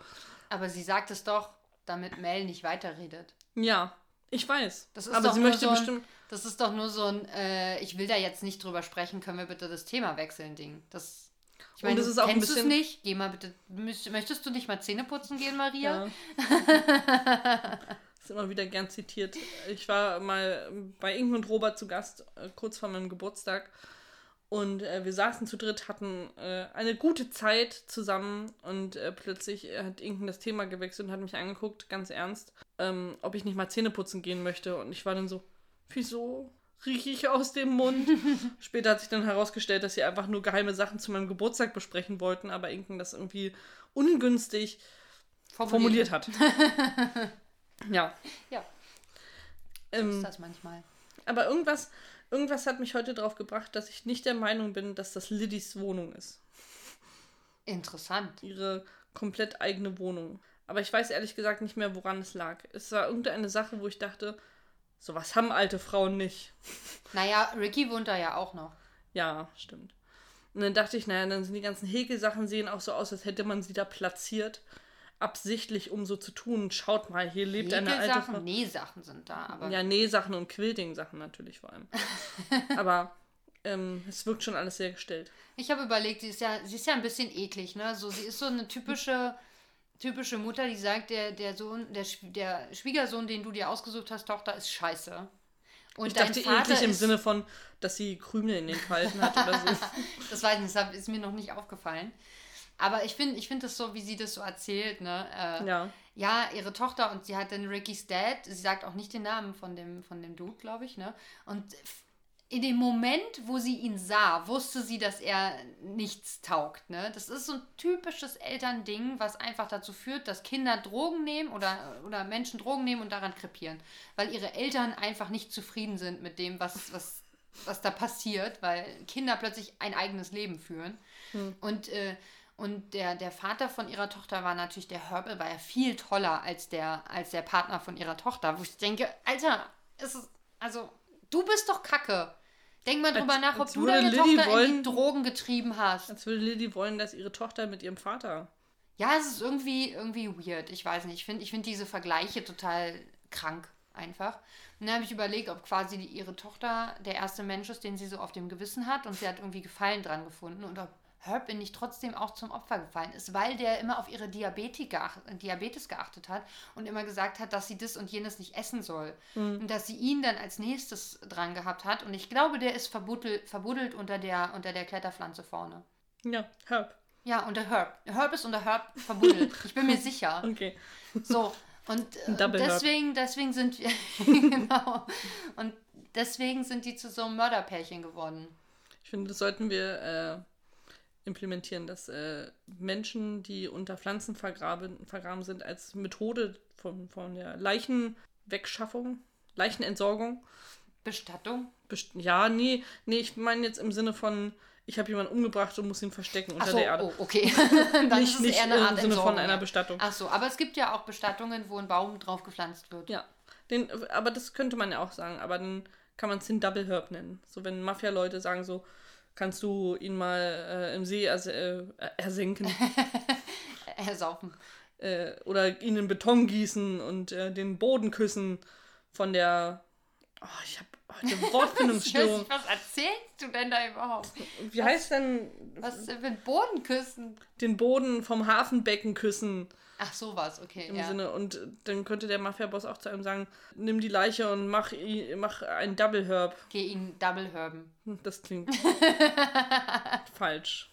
Aber sie sagt es doch, damit Mel nicht weiterredet. Ja, ich weiß. Das ist aber doch sie nur möchte so ein, bestimmt. Das ist doch nur so ein, äh, ich will da jetzt nicht drüber sprechen, können wir bitte das Thema wechseln, Ding. Das. Ich meine, das ist auch ein kennst du es bisschen- nicht? Geh mal bitte. Möchtest du nicht mal Zähne putzen gehen, Maria? Ja. ist immer wieder gern zitiert. Ich war mal bei Inken und Robert zu Gast, äh, kurz vor meinem Geburtstag. Und äh, wir saßen zu dritt, hatten äh, eine gute Zeit zusammen und äh, plötzlich äh, hat Inken das Thema gewechselt und hat mich angeguckt, ganz ernst, ähm, ob ich nicht mal Zähne putzen gehen möchte. Und ich war dann so, wieso rieche ich aus dem Mund? Später hat sich dann herausgestellt, dass sie einfach nur geheime Sachen zu meinem Geburtstag besprechen wollten, aber Inken das irgendwie ungünstig formuliert hat. ja. Ja, so Ähm, ist das manchmal. aber irgendwas, irgendwas hat mich heute drauf gebracht, dass ich nicht der Meinung bin, dass das Liddys Wohnung ist. Interessant. Ihre komplett eigene Wohnung. Aber ich weiß ehrlich gesagt nicht mehr, woran es lag. Es war irgendeine Sache, wo ich dachte, sowas haben alte Frauen nicht. Naja, Ricky wohnt da ja auch noch. Ja, stimmt. Und dann dachte ich, naja, dann sind die ganzen Häkelsachen sehen auch so aus, als hätte man sie da platziert. Absichtlich, um so zu tun. Schaut mal, hier lebt eine alte Frau. Häkelsachen, Nähsachen sind da, aber Ja, Nähsachen und Quilting-Sachen natürlich vor allem. Aber ähm, es wirkt schon alles sehr gestellt. ich habe überlegt, sie ist ja, sie ist ja ein bisschen eklig, ne? So, sie ist so eine typische, typische Mutter, die sagt, der, der Sohn, der, der Schwiegersohn, den du dir ausgesucht hast, Tochter, ist scheiße. Und Ich dachte eklig im Sinne von, dass sie Krümel in den Falten hat oder so. Das weiß ich nicht, das ist mir noch nicht aufgefallen. Aber ich finde ich find das so, wie sie das so erzählt, ne? Äh, Ja. ja, ihre Tochter und sie hat dann Ricky's Dad, sie sagt auch nicht den Namen von dem, von dem Dude, glaube ich, ne? Und in dem Moment, wo sie ihn sah, wusste sie, dass er nichts taugt, ne? Das ist so ein typisches Elternding, was einfach dazu führt, dass Kinder Drogen nehmen oder, oder Menschen Drogen nehmen und daran krepieren. Weil ihre Eltern einfach nicht zufrieden sind mit dem, was, was, was da passiert, weil Kinder plötzlich ein eigenes Leben führen. Und, äh, und der, der Vater von ihrer Tochter war natürlich, der Herbal war ja viel toller als der, als der Partner von ihrer Tochter, wo ich denke, Alter, ist also, du bist doch kacke. Denk mal drüber Als- nach, ob du deine Lilly Tochter in wollen- die Drogen getrieben hast. Als würde Lilly wollen, dass ihre Tochter mit ihrem Vater. Ja, es ist irgendwie, irgendwie weird. Ich weiß nicht. Ich finde ich find diese Vergleiche total krank einfach. Und dann habe ich überlegt, ob quasi die, ihre Tochter der erste Mensch ist, den sie so auf dem Gewissen hat und sie hat irgendwie Gefallen dran gefunden und ob Herb nicht trotzdem auch zum Opfer gefallen ist, weil der immer auf ihre Diabetes, geach Diabetes geachtet hat und immer gesagt hat, dass sie das und jenes nicht essen soll. Und dass sie ihn dann als nächstes dran gehabt hat. Und ich glaube, der ist verbuddelt, verbuddelt unter, der, unter der Kletterpflanze vorne. Ja, Herb. Ja, unter Herb. Herb ist unter Herb verbuddelt. Ich bin mir sicher. Okay. So. Und Ein äh, deswegen, deswegen sind wir. genau. Und deswegen sind die zu so einem Mörderpärchen geworden. Ich finde, das sollten wir äh, implementieren, dass äh, Menschen, die unter Pflanzen vergraben, vergraben sind, als Methode von, von der Leichenwegschaffung, Leichenentsorgung. Bestattung? best- Ja, nee, nee, ich meine jetzt im Sinne von, ich habe jemanden umgebracht und muss ihn verstecken unter so, der Erde. oh, okay. Dann nicht ist es nicht eher eine im Art Sinne von Entsorgung, einer ja. Bestattung. Ach so, aber es gibt ja auch Bestattungen, wo ein Baum drauf gepflanzt wird. Ja, den, aber das könnte man ja auch sagen, aber dann kann man es den Double Herb nennen. So, wenn Mafia-Leute sagen so, kannst du ihn mal äh, im See ers äh, ersenken Ersaufen. äh, oder ihn in Beton gießen und äh, den Boden küssen von der. Oh, ich habe Wortfindungsstörung. nicht, was erzählst du denn da überhaupt? Wie heißt denn Was ist denn mit Bodenküssen? den Boden vom Hafenbecken küssen Ach, sowas, okay. im ja. Sinne? Und dann könnte der Mafia-Boss auch zu einem sagen: Nimm die Leiche und mach, mach einen Double Herb. Geh ihn double herben. Hm, Das klingt falsch.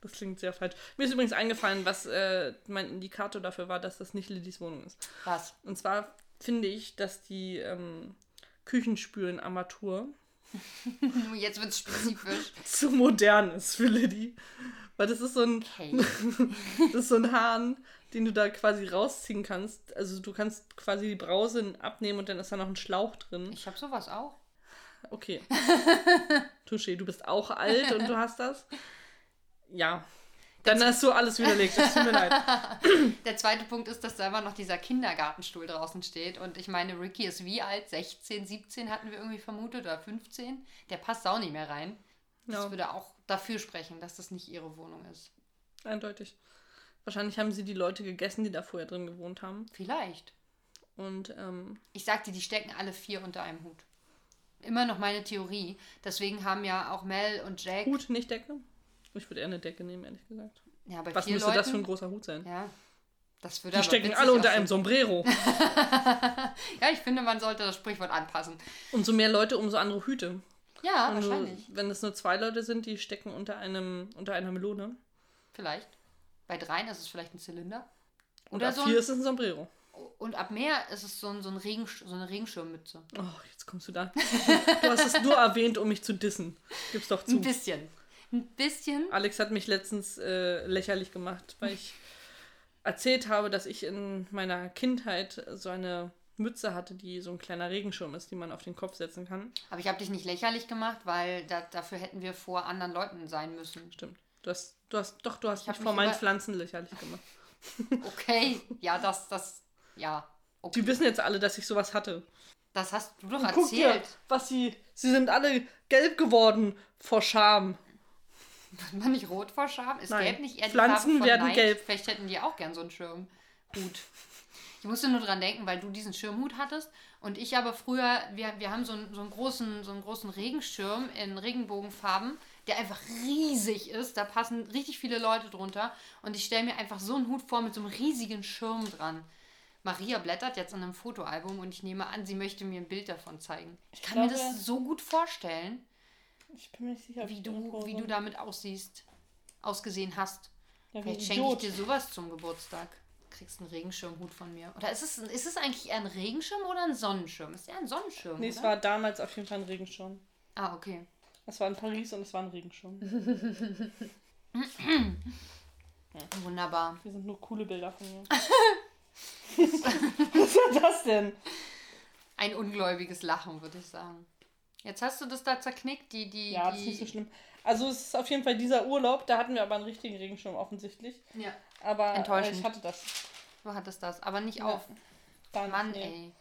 Das klingt sehr falsch. Mir ist übrigens eingefallen, was äh, mein Indikator dafür war, dass das nicht Lillys Wohnung ist. Was? Und zwar finde ich, dass die ähm, Küchenspülen-Armatur Jetzt wird's spezifisch. zu modern ist für Lilly. Weil das ist so ein, Okay. das ist so ein Hahn, den du da quasi rausziehen kannst. Also du kannst quasi die Brause abnehmen und dann ist da noch ein Schlauch drin. Ich habe sowas auch. Okay. Touché, du bist auch alt und du hast das? Ja. Dann hast du alles widerlegt. Es tut mir leid. Der zweite Punkt ist, dass da immer noch dieser Kindergartenstuhl draußen steht. Und ich meine, Ricky ist wie alt? 16, 17 hatten wir irgendwie vermutet oder 15. Der passt auch nicht mehr rein. Das Ja. würde auch dafür sprechen, dass das nicht ihre Wohnung ist. Eindeutig. Wahrscheinlich haben sie die Leute gegessen, die da vorher drin gewohnt haben. Vielleicht. Und ähm, Ich sagte, die stecken alle vier unter einem Hut. Immer noch meine Theorie. Deswegen haben ja auch Mel und Jack. Hut, nicht Decke. Ich würde eher eine Decke nehmen, ehrlich gesagt. Ja, bei Was müsste Leuten, das für ein großer Hut sein? Ja. Das würde Die stecken alle unter einem Sombrero. Ja, ich finde, man sollte das Sprichwort anpassen. Umso mehr Leute, umso andere Hüte. Ja, Und wahrscheinlich. wenn es nur zwei Leute sind, die stecken unter einem unter einer Melone. Vielleicht. Bei dreien ist es vielleicht ein Zylinder. Und Oder ab so vier ein, ist es ein Sombrero. und ab mehr ist es so, ein, so, ein Regen, so eine Regenschirmmütze. Oh, jetzt kommst du da. Du hast es nur erwähnt, um mich zu dissen. Gib's doch Ein zu. bisschen. Ein bisschen. Alex hat mich letztens äh, lächerlich gemacht, weil ich erzählt habe, dass ich in meiner Kindheit so eine Mütze hatte, die so ein kleiner Regenschirm ist, die man auf den Kopf setzen kann. Aber ich habe dich nicht lächerlich gemacht, weil da, dafür hätten wir vor anderen Leuten sein müssen. Stimmt. Du hast, du hast, doch, du hast Ich hab mich vor mich meinen über- Pflanzen lächerlich gemacht. Okay, ja, das, das, ja. Okay. Die wissen jetzt alle, dass ich sowas hatte. Das hast du doch Guck dir, erzählt. was sie, sie sind alle gelb geworden vor Scham. Wird man nicht rot vor Scham? Ist Nein. gelb nicht eher die Pflanzen Farbe von werden Neid? gelb. Vielleicht hätten die auch gern so einen Schirmhut. Ich musste nur dran denken, weil du diesen Schirmhut hattest und ich aber früher, wir, wir haben so einen, so, einen großen, so einen großen Regenschirm in Regenbogenfarben, der einfach riesig ist. Da passen richtig viele Leute drunter und ich stelle mir einfach so einen Hut vor mit so einem riesigen Schirm dran. Maria blättert jetzt in einem Fotoalbum und ich nehme an, sie möchte mir ein Bild davon zeigen. Ich kann glaube- mir das so gut vorstellen, Ich bin mir nicht sicher, wie du, wie du damit aussiehst, ausgesehen hast. Ja, Vielleicht schenke ich dir sowas zum Geburtstag. Kriegst einen Regenschirmhut von mir. Oder ist es, ist es eigentlich eher ein Regenschirm oder ein Sonnenschirm? Ist eher ein Sonnenschirm, Nee, es oder? war damals auf jeden Fall ein Regenschirm. Ah, okay. Es war in Paris und es war ein Regenschirm. Wunderbar. Hier sind nur coole Bilder von mir. Was war das denn? Ein ungläubiges Lachen, würde ich sagen. Jetzt hast du das da zerknickt, die, die, Ja, die... das ist nicht so schlimm. Also es ist auf jeden Fall dieser Urlaub, da hatten wir aber einen richtigen Regenschirm offensichtlich. Ja, Aber äh, Enttäuschend. ich hatte das. du hattest das, aber nicht Ja. auf. Da nicht, Mann, nee. ey.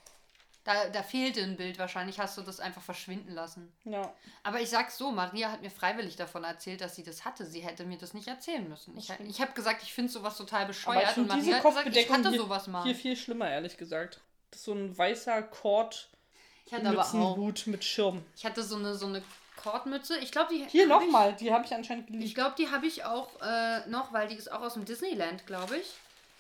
Da, da fehlte ein Bild, wahrscheinlich hast du das einfach verschwinden lassen. Ja, Aber ich sag's so, Maria hat mir freiwillig davon erzählt, dass sie das hatte. Sie hätte mir das nicht erzählen müssen. Ich, stimmt. ich habe gesagt, ich finde sowas total aber ich bescheuert und Maria hat gesagt, ich hatte hier, sowas mal. hier viel schlimmer, ehrlich gesagt. Das ist so ein weißer Kord ich hatte aber auch. Mützenhut mit Schirm. Ich hatte so eine, so eine Kordmütze. Ich glaube, die Hier ich- nochmal, die habe ich anscheinend Ich geliebt. glaube, die habe ich auch äh, noch, weil die ist auch aus dem Disneyland, glaube ich.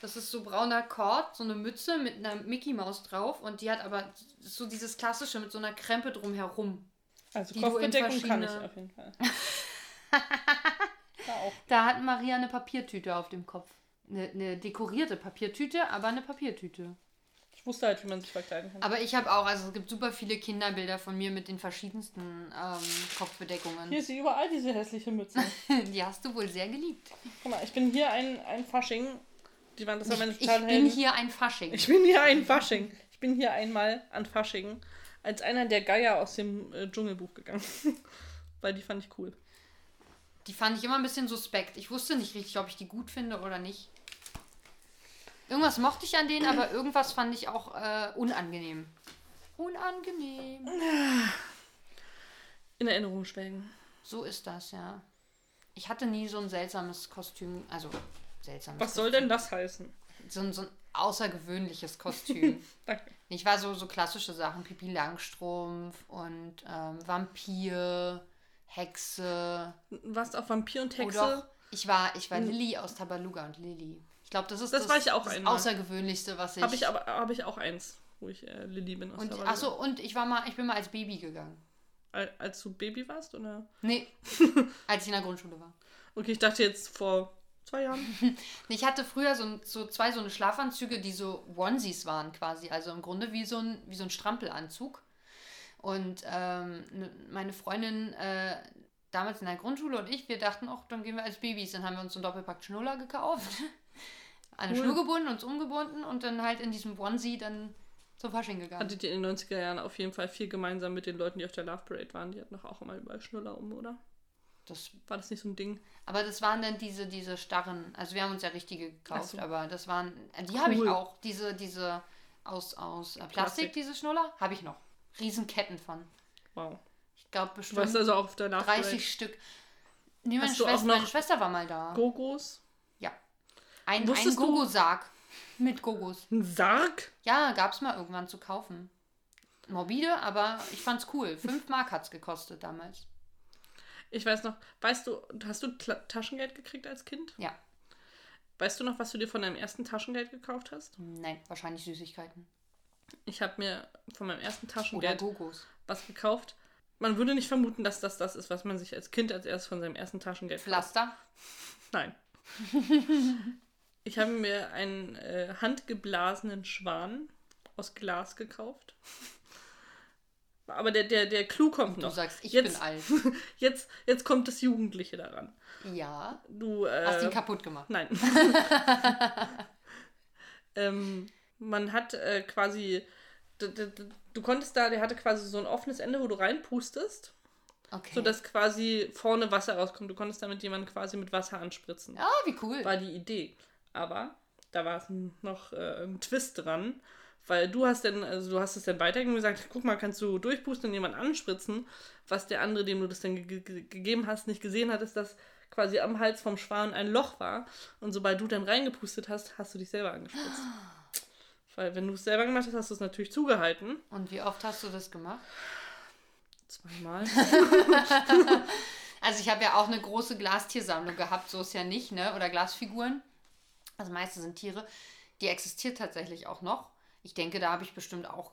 Das ist so brauner Kord, so eine Mütze mit einer Mickey Maus drauf und die hat aber so dieses klassische mit so einer Krempe drumherum. Also die Kopfbedeckung kann ich verschiedene- auf jeden Fall. da auch. Da hat Maria eine Papiertüte auf dem Kopf. Eine, eine dekorierte Papiertüte, aber eine Papiertüte. Ich wusste halt, wie man sich verkleiden kann. Aber ich habe auch, also es gibt super viele Kinderbilder von mir mit den verschiedensten ähm, Kopfbedeckungen. Hier ist sie überall, diese hässliche Mütze. Die hast du wohl sehr geliebt. Guck mal, ich bin hier ein, ein Fasching. Die waren, das war meine Ich, ich bin Helden. hier ein Fasching. Ich bin hier ein Fasching. Ich bin hier einmal an Fasching als einer der Geier aus dem äh, Dschungelbuch gegangen. Weil die fand ich cool. Die fand ich immer ein bisschen suspekt. Ich wusste nicht richtig, ob ich die gut finde oder nicht. Irgendwas mochte ich an denen, aber irgendwas fand ich auch äh, unangenehm. Unangenehm. In Erinnerung schwelgen. So ist das, ja. Ich hatte nie so ein seltsames Kostüm. Also, seltsames Was soll denn das heißen? So ein, so ein außergewöhnliches Kostüm. Danke. ich war so, so klassische Sachen. Pipi Langstrumpf und ähm, Vampir, Hexe. Was auf Vampir und Oh Hexe? doch, ich war, ich war Lilly aus Tabaluga und Lilly. Ich glaube, das ist Das war ich auch das einmal. Außergewöhnlichste, was ich. Habe ich aber habe ich auch eins, wo ich äh, Lilly bin und, achso, und ich war mal, ich bin mal als Baby gegangen. Al- Als du Baby warst, oder? Nee, als ich in der Grundschule war. Okay, ich dachte jetzt vor zwei Jahren. Ich hatte früher so, so zwei so eine Schlafanzüge, die so Onesies waren quasi. Also im Grunde wie so ein, wie so ein Strampelanzug. Und ähm, ne- meine Freundin äh, damals in der Grundschule und ich, wir dachten, auch dann gehen wir als Babys. Dann haben wir uns so einen Doppelpack Schnuller gekauft. An eine Cool. Schnur gebunden, uns umgebunden und dann halt in diesem Onesie dann zum Fasching gegangen. Hattet ihr in den 90er Jahren auf jeden Fall viel gemeinsam mit den Leuten, die auf der Love Parade waren. Die hatten doch auch immer überall Schnuller um, oder? Das, War das nicht so ein Ding? aber das waren dann diese, diese starren, also wir haben uns ja richtige gekauft, so. aber das waren, äh, die habe ich Cool. auch, diese, diese aus, aus äh, Plastik, Plastik. diese Schnuller, habe ich noch. Riesenketten von. Wow. Ich glaube Du warst bestimmt also auf der Love 30 Parade. Stück. Nee, meine, Schwester, meine Schwester war mal da. Gogos? Ein, ein Wusstest du- Gogo-Sarg mit Gogos. Ein Sarg? Ja, gab es mal irgendwann zu kaufen. Morbide, aber ich fand's cool. 5 Mark hat's gekostet damals. Ich weiß noch, weißt du, hast du Kla Taschengeld gekriegt als Kind? Ja. Weißt du noch, was du dir von deinem ersten Taschengeld gekauft hast? Nein, wahrscheinlich Süßigkeiten. Ich habe mir von meinem ersten Oder Taschengeld Gogos. was gekauft. Man würde nicht vermuten, dass das das ist, was man sich als Kind als erstes von seinem ersten Taschengeld. Pflaster. Nein. ich habe mir einen äh, handgeblasenen Schwan aus Glas gekauft. Aber der, der, der Clou kommt Du noch. sagst, ich jetzt, bin alt. Jetzt, jetzt kommt das Jugendliche daran. Ja. Du, äh, Hast ihn kaputt gemacht. Nein. ähm, man hat äh, quasi. Du konntest da, der hatte quasi so ein offenes Ende, wo du reinpustest, Okay. sodass quasi vorne Wasser rauskommt. Du konntest damit jemanden quasi mit Wasser anspritzen. ah, wie cool. War die Idee. Aber da war es noch äh, ein Twist dran, weil du hast dann, also du hast es dann weitergegeben und gesagt, guck mal, kannst du durchpusten und jemanden anspritzen, was der andere, dem du das dann ge ge gegeben hast, nicht gesehen hat, ist, dass quasi am Hals vom Schwan ein Loch war. Und sobald du dann reingepustet hast, hast du dich selber angespritzt. Weil wenn du es selber gemacht hast, hast du es natürlich zugehalten. Und wie oft hast du das gemacht? Zweimal. Also ich habe ja auch eine große Glastiersammlung gehabt, so ist ja nicht, ne? Oder Glasfiguren. Also meiste sind Tiere. Die existiert tatsächlich auch noch. ich denke, da habe ich bestimmt auch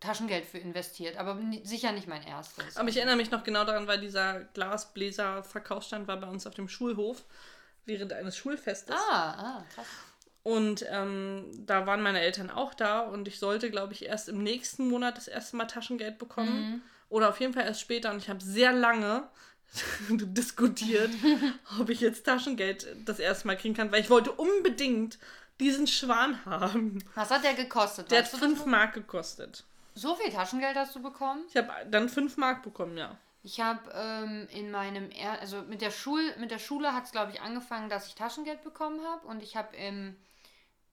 Taschengeld für investiert, aber sicher nicht mein erstes. Aber ich erinnere mich noch genau daran, weil dieser Glasbläser-Verkaufsstand war bei uns auf dem Schulhof während eines Schulfestes. Ah, ah, krass. Und ähm, da waren meine Eltern auch da und ich sollte, glaube ich, erst im nächsten Monat das erste Mal Taschengeld bekommen. Oder auf jeden Fall erst später. Und ich habe sehr lange diskutiert, ob ich jetzt Taschengeld das erste Mal kriegen kann, weil ich wollte unbedingt diesen Schwan haben. Was hat der gekostet? Der hat Weißt du das 5 noch? Mark gekostet. So viel Taschengeld hast du bekommen? Ich habe dann 5 Mark bekommen, ja. Ich habe ähm, in meinem, er also mit der, Schul mit der Schule hat es, glaube ich, angefangen, dass ich Taschengeld bekommen habe. Und ich habe im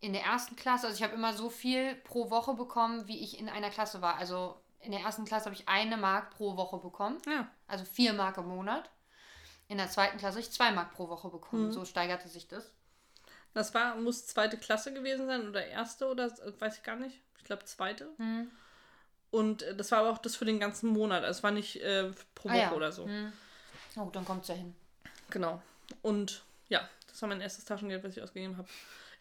in der ersten Klasse, also ich habe immer so viel pro Woche bekommen, wie ich in einer Klasse war. Also in der ersten Klasse habe ich eine Mark pro Woche bekommen, Ja. also vier Mark im Monat. In der zweiten Klasse habe ich zwei Mark pro Woche bekommen. So steigerte sich das. Das war, muss zweite Klasse gewesen sein oder erste oder weiß ich gar nicht. Ich glaube zweite. Hm. Und äh, das war aber auch das für den ganzen Monat. Also es war nicht äh, pro Woche Ah ja. oder so. Hm. Oh, dann kommt es ja hin. Genau. Und ja, das war mein erstes Taschengeld, was ich ausgegeben habe.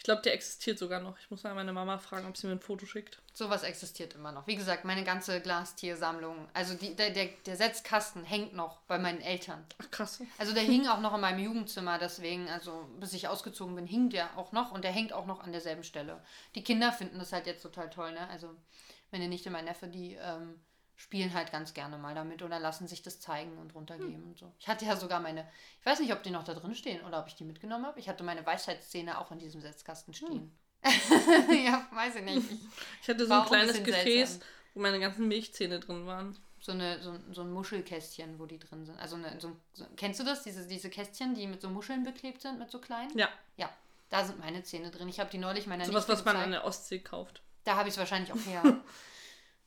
Ich glaube, der existiert sogar noch. Ich muss mal meine Mama fragen, ob sie mir ein Foto schickt. Sowas existiert immer noch. Wie gesagt, meine ganze Glastiersammlung, also die, der, der, der Setzkasten hängt noch bei meinen Eltern. Ach krass. Also der hing auch noch in meinem Jugendzimmer, deswegen, also bis ich ausgezogen bin, hing der auch noch und der hängt auch noch an derselben Stelle. Die Kinder finden das halt jetzt total toll, ne? Also meine Nichte, mein Neffe, die ähm, spielen halt ganz gerne mal damit oder lassen sich das zeigen und runtergeben und so. Ich hatte ja sogar meine, ich weiß nicht, ob die noch da drin stehen oder ob ich die mitgenommen habe. Ich hatte meine Weisheitszähne auch in diesem Setzkasten stehen. ja, weiß ich nicht. Ich, Ich hatte so ein ein kleines bisschen Gefäß, seltsam. wo meine ganzen Milchzähne drin waren. so, eine, so, so ein Muschelkästchen, wo die drin sind. Also eine, so, ein- so, kennst du das? Diese, diese Kästchen, die mit so Muscheln beklebt sind, mit so kleinen? Ja, Ja, da sind meine Zähne drin. Ich habe die neulich meiner sowas, was man an der Ostsee kauft. Da habe ich es wahrscheinlich auch her.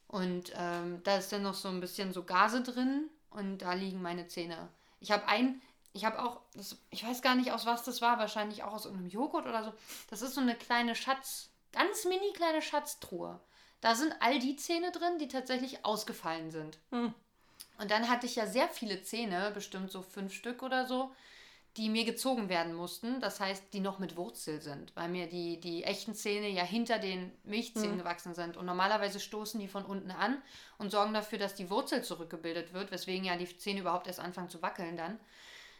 und ähm, da ist dann noch so ein bisschen so Gase drin und da liegen meine Zähne. Ich habe ein, ich habe auch, das, ich weiß gar nicht aus was das war, wahrscheinlich auch aus irgendeinem Joghurt oder so. Das ist so eine kleine Schatz, ganz mini kleine Schatztruhe. Da sind all die Zähne drin, die tatsächlich ausgefallen sind. Hm. Und dann hatte ich ja sehr viele Zähne, bestimmt so fünf Stück oder so, die mir gezogen werden mussten. Das heißt, die noch mit Wurzel sind, weil mir die, die echten Zähne ja hinter den Milchzähnen gewachsen sind. Und normalerweise stoßen die von unten an und sorgen dafür, dass die Wurzel zurückgebildet wird, weswegen ja die Zähne überhaupt erst anfangen zu wackeln dann.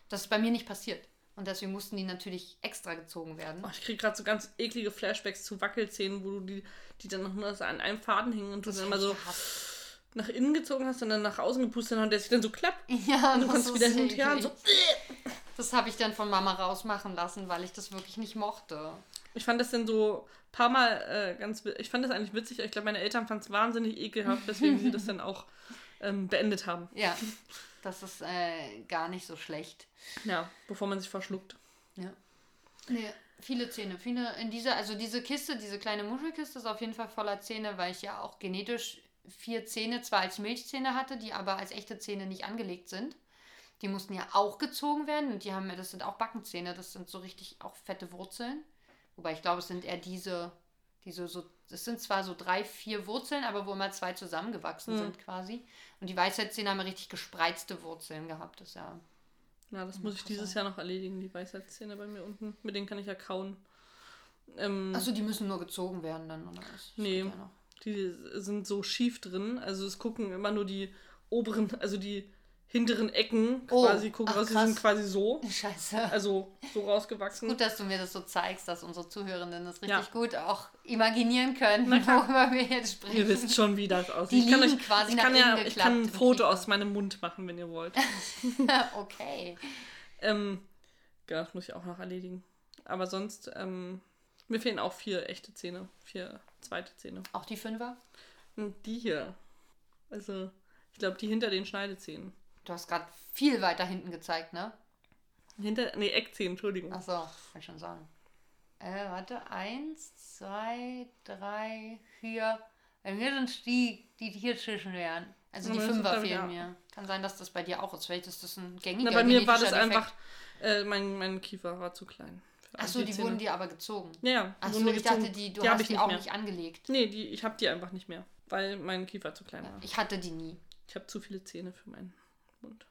Das ist bei mir nicht passiert. Und deswegen mussten die natürlich extra gezogen werden. Oh, ich kriege gerade so ganz eklige Flashbacks zu Wackelzähnen, wo du die, die dann noch nur an einem Faden hingen und du dann immer so gehasst. nach innen gezogen hast und dann nach außen gepustet hast und der sich dann so klappt. Ja, Und du das kannst wieder hin und her und so. Das habe ich dann von Mama rausmachen lassen, weil ich das wirklich nicht mochte. Ich fand das dann so ein paar Mal äh, ganz. Ich fand das eigentlich witzig. aber Ich glaube, meine Eltern fanden es wahnsinnig ekelhaft, weswegen sie das dann auch ähm, beendet haben. Ja, das ist äh, gar nicht so schlecht. Ja, bevor man sich verschluckt. Ja. Nee, viele Zähne. Viele in dieser, also diese Kiste, diese kleine Muschelkiste ist auf jeden Fall voller Zähne, weil ich ja auch genetisch vier Zähne zwar als Milchzähne hatte, die aber als echte Zähne nicht angelegt sind. Die mussten ja auch gezogen werden und die haben, das sind auch Backenzähne, das sind so richtig auch fette Wurzeln. Wobei ich glaube, es sind eher diese, diese so, es sind zwar so drei, vier Wurzeln, aber wo immer zwei zusammengewachsen Mhm. sind quasi. Und die Weisheitszähne haben ja richtig gespreizte Wurzeln gehabt. Das ist ja Ja, das muss ich dieses Jahr noch erledigen, die Weisheitszähne bei mir unten. Mit denen kann ich ja kauen. Ähm, Achso, die müssen nur gezogen werden dann, oder was? Das Nee. ja noch. Die sind so schief drin. Also es gucken immer nur die oberen, also die hinteren Ecken Oh, quasi gucken ach. Die krass. sind quasi so. Scheiße. Also so rausgewachsen. Gut, dass du mir das so zeigst, dass unsere Zuhörenden das richtig Ja. gut auch imaginieren können, worüber wir jetzt sprechen. Ihr wisst schon, wie das Die aussieht. Ich kann, euch, quasi ich kann ja ich kann ein Foto aus meinem Mund machen, wenn ihr wollt. okay. ähm, ja, das muss ich auch noch erledigen. Aber sonst, ähm, mir fehlen auch vier echte Zähne. Vier zweite Zähne. Auch die Fünfer? Und die hier. Also, ich glaube, die hinter den Schneidezähnen. Du hast gerade viel weiter hinten gezeigt, ne? Hinter, nee, Eckzähnen, Entschuldigung. Achso, kann ich schon sagen. Äh, warte. Eins, zwei, drei, vier. Bei mir sind es die, die hier zwischen wären. Also die Fünfer fehlen ja. mir. Kann sein, dass das bei dir auch ist. Vielleicht ist das ein gängiger Na, bei mir war das Defekt. einfach, äh, mein, mein Kiefer war zu klein. Achso, die wurden dir aber gezogen. Ja, ja. Achso, ich gezogen. dachte, die, du die hast ich die nicht auch mehr. nicht angelegt. Nee, die, ich habe die einfach nicht mehr, weil mein Kiefer zu klein war. Ich hatte die nie. Ich habe zu viele Zähne für meinen Mund.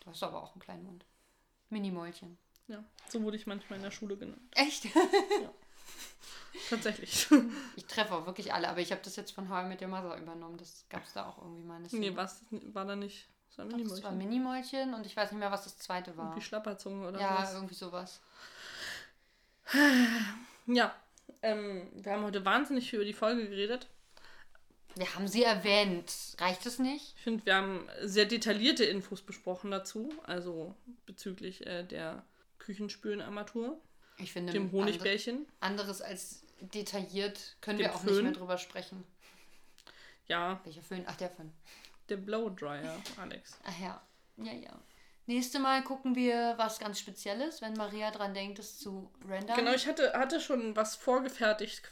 Du hast aber auch einen kleinen Mund. Mini-Mäulchen. Ja, so wurde ich manchmal in der Schule genannt. Echt? Tatsächlich. Ich treffe auch wirklich alle, aber ich habe das jetzt von How Met Your Mother übernommen. Das gab es da auch irgendwie meine nee, was war da nicht? Das war Doch, das war Minimäulchen und ich weiß nicht mehr, was das zweite war. Wie Schlapperzunge oder ja, was? irgendwie sowas. Ja, ähm, wir haben heute wahnsinnig viel über die Folge geredet. Wir haben sie erwähnt. Reicht es nicht? Ich finde, wir haben sehr detaillierte Infos besprochen dazu, also bezüglich äh, der Küchenspülenarmatur, Ich finde, dem Honigbärchen. anderes als detailliert können Dem wir auch Föhn. nicht mehr drüber sprechen. Ja, Welcher Föhn? Ach, der Föhn. der Blowdryer, Alex. Ach ja. Ja, ja. Nächste Mal gucken wir was ganz Spezielles, wenn Maria dran denkt, es zu rendern. Genau, ich hatte, hatte schon was vorgefertigt,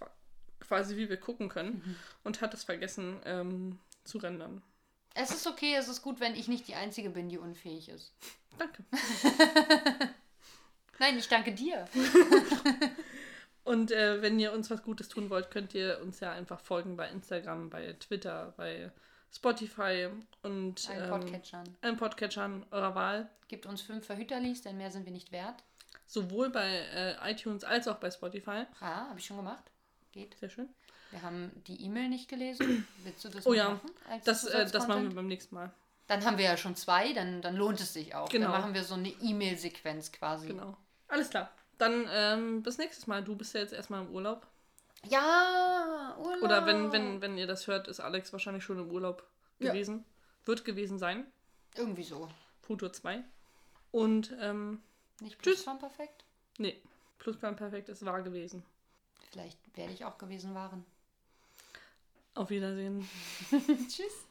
quasi wie wir gucken können, und hatte es vergessen ähm, zu rendern. Es ist okay, es ist gut, wenn ich nicht die Einzige bin, die unfähig ist. Danke. Nein, ich danke dir. Und äh, wenn ihr uns was Gutes tun wollt, könnt ihr uns ja einfach folgen bei Instagram, bei Twitter, bei Spotify und Ein ähm, Podcatchern. allen Podcatchern eurer Wahl. Gibt uns fünf Verhüterlis, denn mehr sind wir nicht wert. Sowohl bei äh, iTunes als auch bei Spotify. Ah, habe ich schon gemacht. Geht. Sehr schön. Wir haben die E-Mail nicht gelesen. Willst du das Oh ja, machen? Das, äh, das machen wir beim nächsten Mal. Dann haben wir ja schon zwei, dann, dann lohnt es sich auch. Genau. Dann machen wir so eine E-Mail-Sequenz quasi. Genau. Alles klar. Dann ähm, bis nächstes Mal. Du bist ja jetzt erstmal im Urlaub. Ja, Urlaub. Oder wenn, wenn, wenn ihr das hört, ist Alex wahrscheinlich schon im Urlaub Ja. gewesen. Wird gewesen sein. Irgendwie so. Futur 2. Und, ähm, Nicht Tschüss. plus perfekt? nee, Plusquamperfekt ist wahr gewesen. Vielleicht werde ich auch gewesen waren. Auf Wiedersehen. Tschüss.